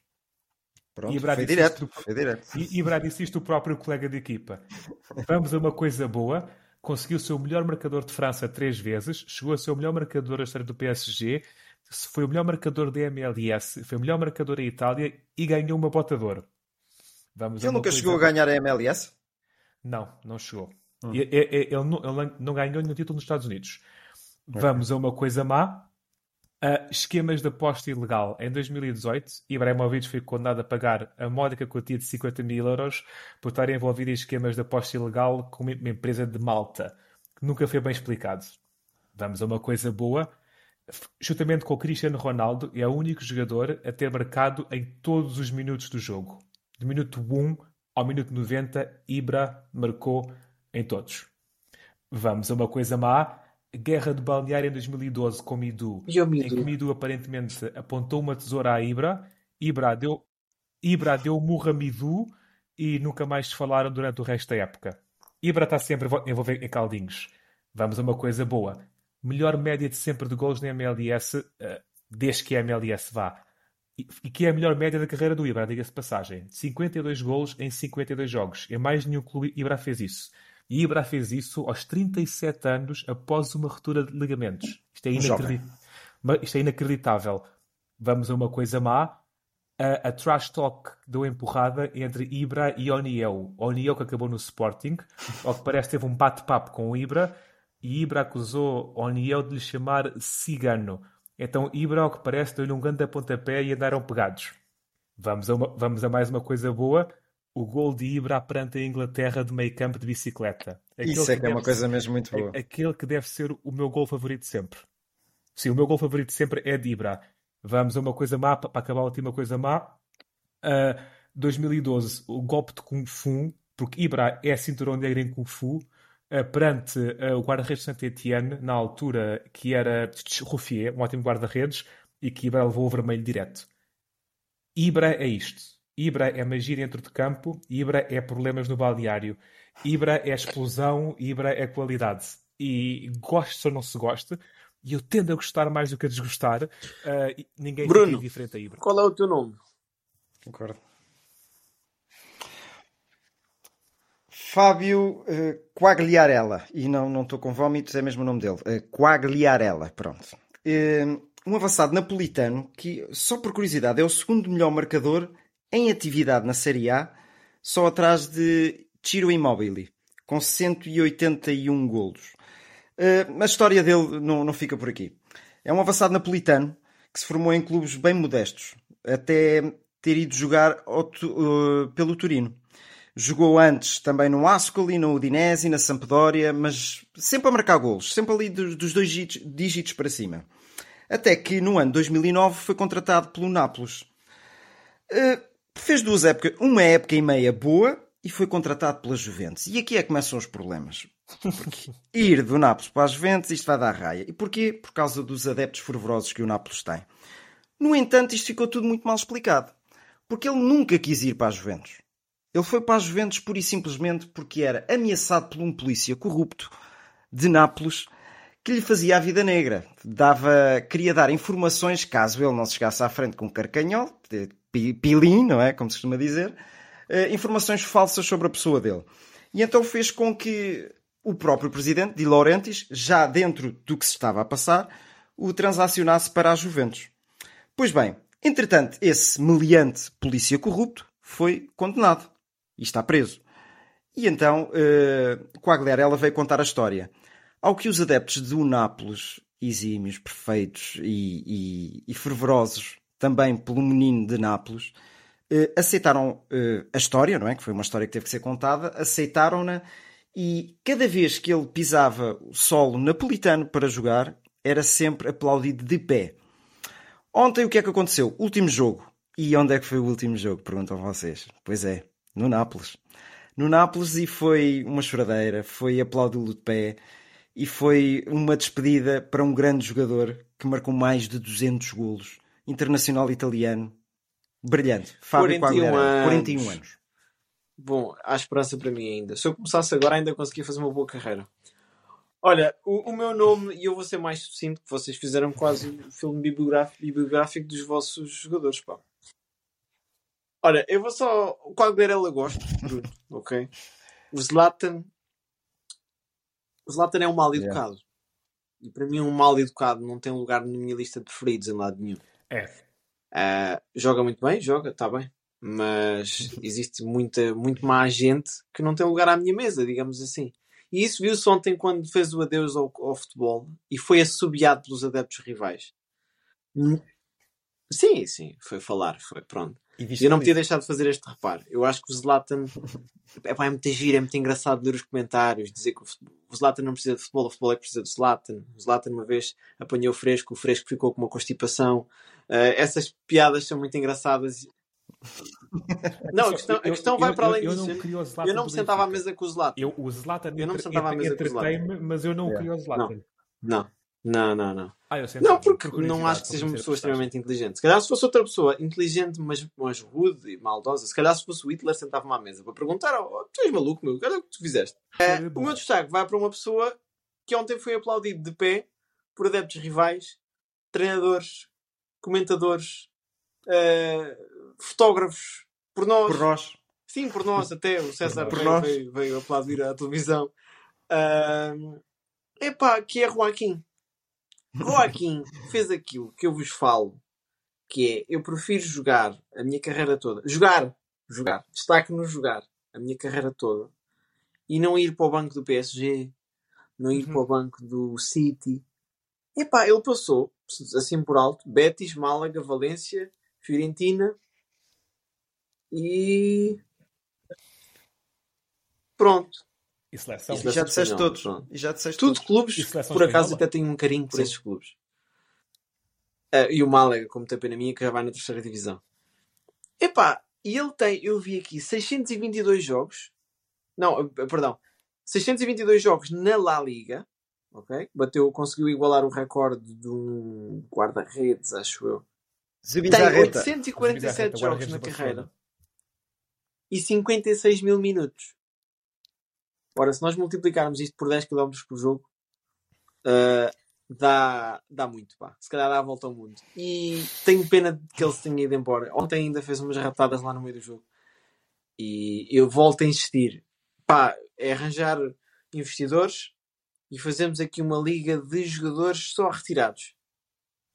pronto, Ibra foi direto. isto- Foi direto. E Ibra disse isto o próprio colega de equipa. Vamos a uma coisa boa. Conseguiu ser o melhor marcador de França três vezes, chegou a ser o melhor marcador da história do PSG, foi o melhor marcador da MLS, foi o melhor marcador da Itália e ganhou uma bota de ouro. Vamos Ele nunca chegou a ganhar a MLS? Não, não chegou. Hum. E- e- e- Ele, não, ele não ganhou nenhum título nos Estados Unidos. Vamos a uma coisa má. Uh, esquemas de aposta ilegal. Em 2018, Ibrahimovic foi condenado a pagar a módica quantia de 50 mil euros por estar envolvido em esquemas de aposta ilegal com uma empresa de Malta, que nunca foi bem explicado. Vamos a uma coisa boa. Juntamente com o Cristiano Ronaldo, é o único jogador a ter marcado em todos os minutos do jogo. De minuto 1 ao minuto 90, Ibra marcou em todos. Vamos a uma coisa má. Guerra de balneário em 2012 com Midu, E o em Midu? que Midu aparentemente apontou uma tesoura à Ibra. Ibra deu, Ibra deu murra a Midu e nunca mais se falaram durante o resto da época. Ibra está sempre envol- envolvido em caldinhos. Vamos a uma coisa boa. Melhor média de sempre de gols na MLS, eh, desde que a MLS vá. E, e que é a melhor média da carreira do Ibra, diga-se passagem. 52 gols em 52 jogos. Em mais nenhum clube Ibra fez isso. E Ibra fez isso aos 37 anos após uma ruptura de ligamentos. Isto é, jovem. inacredi- Ma- Isto é inacreditável. Vamos a uma coisa má. A, a trash talk deu empurrada entre Ibra e Oniel. Oniel que acabou no Sporting. Ao que parece teve um bate-papo com o Ibra. E Ibra acusou Oniel de lhe chamar cigano. Então Ibra, ao que parece, deu-lhe um grande pontapé e andaram pegados. Vamos a, uma, vamos a mais uma coisa boa. O gol de Ibra perante a Inglaterra de meio campo de bicicleta. Aquele Isso é que, que é uma coisa mesmo muito boa. Aquele que deve ser o meu gol favorito sempre. Sim, o meu gol favorito sempre é de Ibra. Vamos a uma coisa má, para acabar a última coisa má. Uh, ah, 2012, o golpe de Kung Fu, porque Ibra é cinturão negra em Kung Fu, perante uh, o guarda-redes Saint-Etienne, na altura que era Ruffier, um ótimo guarda-redes, e que Ibra levou o vermelho direto. Ibra é isto. Ibra é magia dentro de campo, Ibra é problemas no balneário, Ibra é explosão, Ibra é qualidade. E goste ou não se goste, e eu tendo a gostar mais do que a desgostar, uh, ninguém Bruno, diferente a Ibra. Qual é o teu nome? Concordo. Fábio uh, Quagliarella, e não estou com vómitos, é mesmo o nome dele, uh, Quagliarella, pronto. Uh, um avançado napolitano que, só por curiosidade, é o segundo melhor marcador em atividade na Série A, só atrás de Ciro Immobile, com 181 golos. Uh, a história dele não, não fica por aqui. É um avançado napolitano que se formou em clubes bem modestos, até ter ido jogar uh, pelo Turino. Jogou antes também no Ascoli, no Udinese, na Sampdoria, mas sempre a marcar golos, sempre ali dos, dos dois dígitos, para cima. Até que no ano 2009 foi contratado pelo Nápoles. Uh, fez duas épocas, uma época e meia boa e foi contratado pela Juventus. E aqui é que começam os problemas. Porque (laughs) ir do Nápoles para a Juventus isto vai dar raia. E porquê? Por causa dos adeptos fervorosos que o Nápoles tem. No entanto, isto ficou tudo muito mal explicado. Porque ele nunca quis ir para a Juventus. Ele foi para a Juventus pura e simplesmente porque era ameaçado por um polícia corrupto de Nápoles que lhe fazia a vida negra. Dava, queria dar informações caso ele não se chegasse à frente com um carcanhol, pilim, não é? Como se costuma dizer, uh, informações falsas sobre a pessoa dele. E então fez com que o próprio presidente, Di Laurentiis, já dentro do que se estava a passar, o transacionasse para a Juventus. Pois bem, entretanto, esse meliante polícia corrupto foi condenado e está preso. E então, uh, Quagliarella veio contar a história. Ao que os adeptos do Nápoles, exímios, perfeitos e, e, e fervorosos também pelo menino de Nápoles, uh, aceitaram uh, a história, não é? Que foi uma história que teve que ser contada, aceitaram-na e cada vez que ele pisava o solo napolitano para jogar, era sempre aplaudido de pé. Ontem o que é que aconteceu? Último jogo. E onde é que foi o último jogo? Perguntam vocês. Pois é, no Nápoles. No Nápoles e foi uma choradeira, foi aplaudi-lo de pé e foi uma despedida para um grande jogador que marcou mais de 200 golos, internacional italiano, brilhante, Fábio 41 anos. 41 anos. Bom, há esperança para mim ainda. Se eu começasse agora, ainda conseguia fazer uma boa carreira. Olha, o, o meu nome, e eu vou ser mais sucinto, que vocês fizeram quase um filme bibliográfico, bibliográfico dos vossos jogadores, pá. Olha, eu vou só. Qual Guerrela gosto, Bruno, (laughs) ok? O Zlatan. O Zlatan é um mal educado. Yeah. E para mim, um mal educado não tem lugar na minha lista de preferidos em lado nenhum. É. Uh, joga muito bem, joga, está bem. Mas (laughs) existe muita, muito má gente que não tem lugar à minha mesa, digamos assim. E isso viu-se ontem quando fez o adeus ao, ao, futebol e foi assobiado pelos adeptos rivais. Sim, sim, foi falar, foi pronto. E eu não podia deixar de fazer este reparo. Eu acho que o Zlatan (laughs) é, pá, é muito giro, é muito engraçado ler os comentários, dizer que o Zlatan não precisa de futebol, o futebol é que precisa do Zlatan. O Zlatan uma vez apanhou o fresco, o fresco ficou com uma constipação. Uh, essas piadas são muito engraçadas. (laughs) Não, a questão, a questão eu, vai eu, para além eu, disso. Eu não, eu não me sentava à mesa com o Zlatan. Eu, o Zlatan eu não me sentava à mesa com o Zlatan. Mas eu não yeah. queria o Zlatan. Não, não. Não, não, não. Ah, não, porque não acho que seja uma pessoa extremamente inteligente. Se calhar se fosse outra pessoa inteligente, mas, mas rude e maldosa, se calhar se fosse o Hitler, sentava-me à mesa para perguntar: oh, tu és maluco, meu, olha o que tu fizeste. É, o meu destaque vai para uma pessoa que ontem foi aplaudido de pé por adeptos rivais, treinadores, comentadores, uh, fotógrafos, por nós. Por nós. Sim, por nós, até o César veio, veio, veio, aplaudir à televisão. Uh, epá, que é Joaquim. Joaquim fez aquilo que eu vos falo, que é, eu prefiro jogar a minha carreira toda, jogar, jogar, destaque no jogar, a minha carreira toda, e não ir para o banco do PSG, não ir uhum. para o banco do City. Epá, ele passou, assim por alto, Betis, Málaga, Valência, Fiorentina e. Pronto. E seleção. E, já disseste todos. E já disseste Tudo todos. clubes, por acaso até tenho um carinho por Sim. esses clubes. Uh, e o Málaga, como tem pena minha, que já vai na terceira divisão. Epá, e ele tem, eu vi aqui, 622 jogos. Não, eh, perdão. 622 jogos na La Liga. Ok? Bateu, conseguiu igualar o recorde de um guarda-redes, acho eu. Tem 847 jogos na carreira. E 56 mil minutos. Ora, se nós multiplicarmos isto por 10 km por jogo, uh, dá, dá muito, pá. Se calhar dá a volta ao mundo. E tenho pena de que ele se tenha ido embora. Ontem ainda fez umas ratadas lá no meio do jogo. E eu volto a insistir. Pá, é arranjar investidores e fazemos aqui uma liga de jogadores só retirados.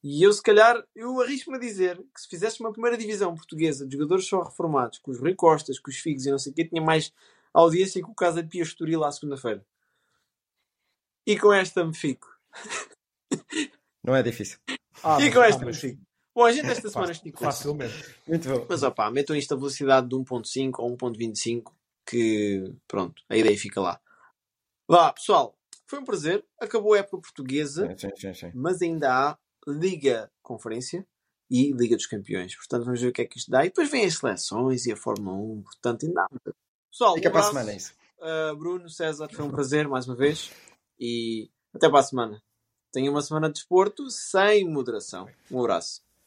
E eu, se calhar, eu arrisco-me a dizer que se fizesse uma primeira divisão portuguesa de jogadores só reformados, com os Rui Costas, com os Figos e não sei o quê, tinha mais audiência que o Casa de Pia Estoril à segunda-feira. E com esta me fico. Não é difícil. Ah, e com esta ah, mas... me fico. Bom, a gente esta semana (laughs) esticou. Facilmente. Muito bom. Mas opá, metam isto a velocidade de 1.5 ou 1.25 que pronto, a ideia fica lá. Vá, pessoal, foi um prazer. Acabou a época portuguesa, sim, sim, sim. mas ainda há Liga Conferência e Liga dos Campeões. Portanto, vamos ver o que é que isto dá. E depois vem as seleções e a Fórmula 1. Portanto, ainda há. Pessoal, Fica um para a semana, é isso. Uh, Bruno, César, foi um prazer mais uma vez. E até para a semana. Tenha uma semana de desporto sem moderação. Um abraço.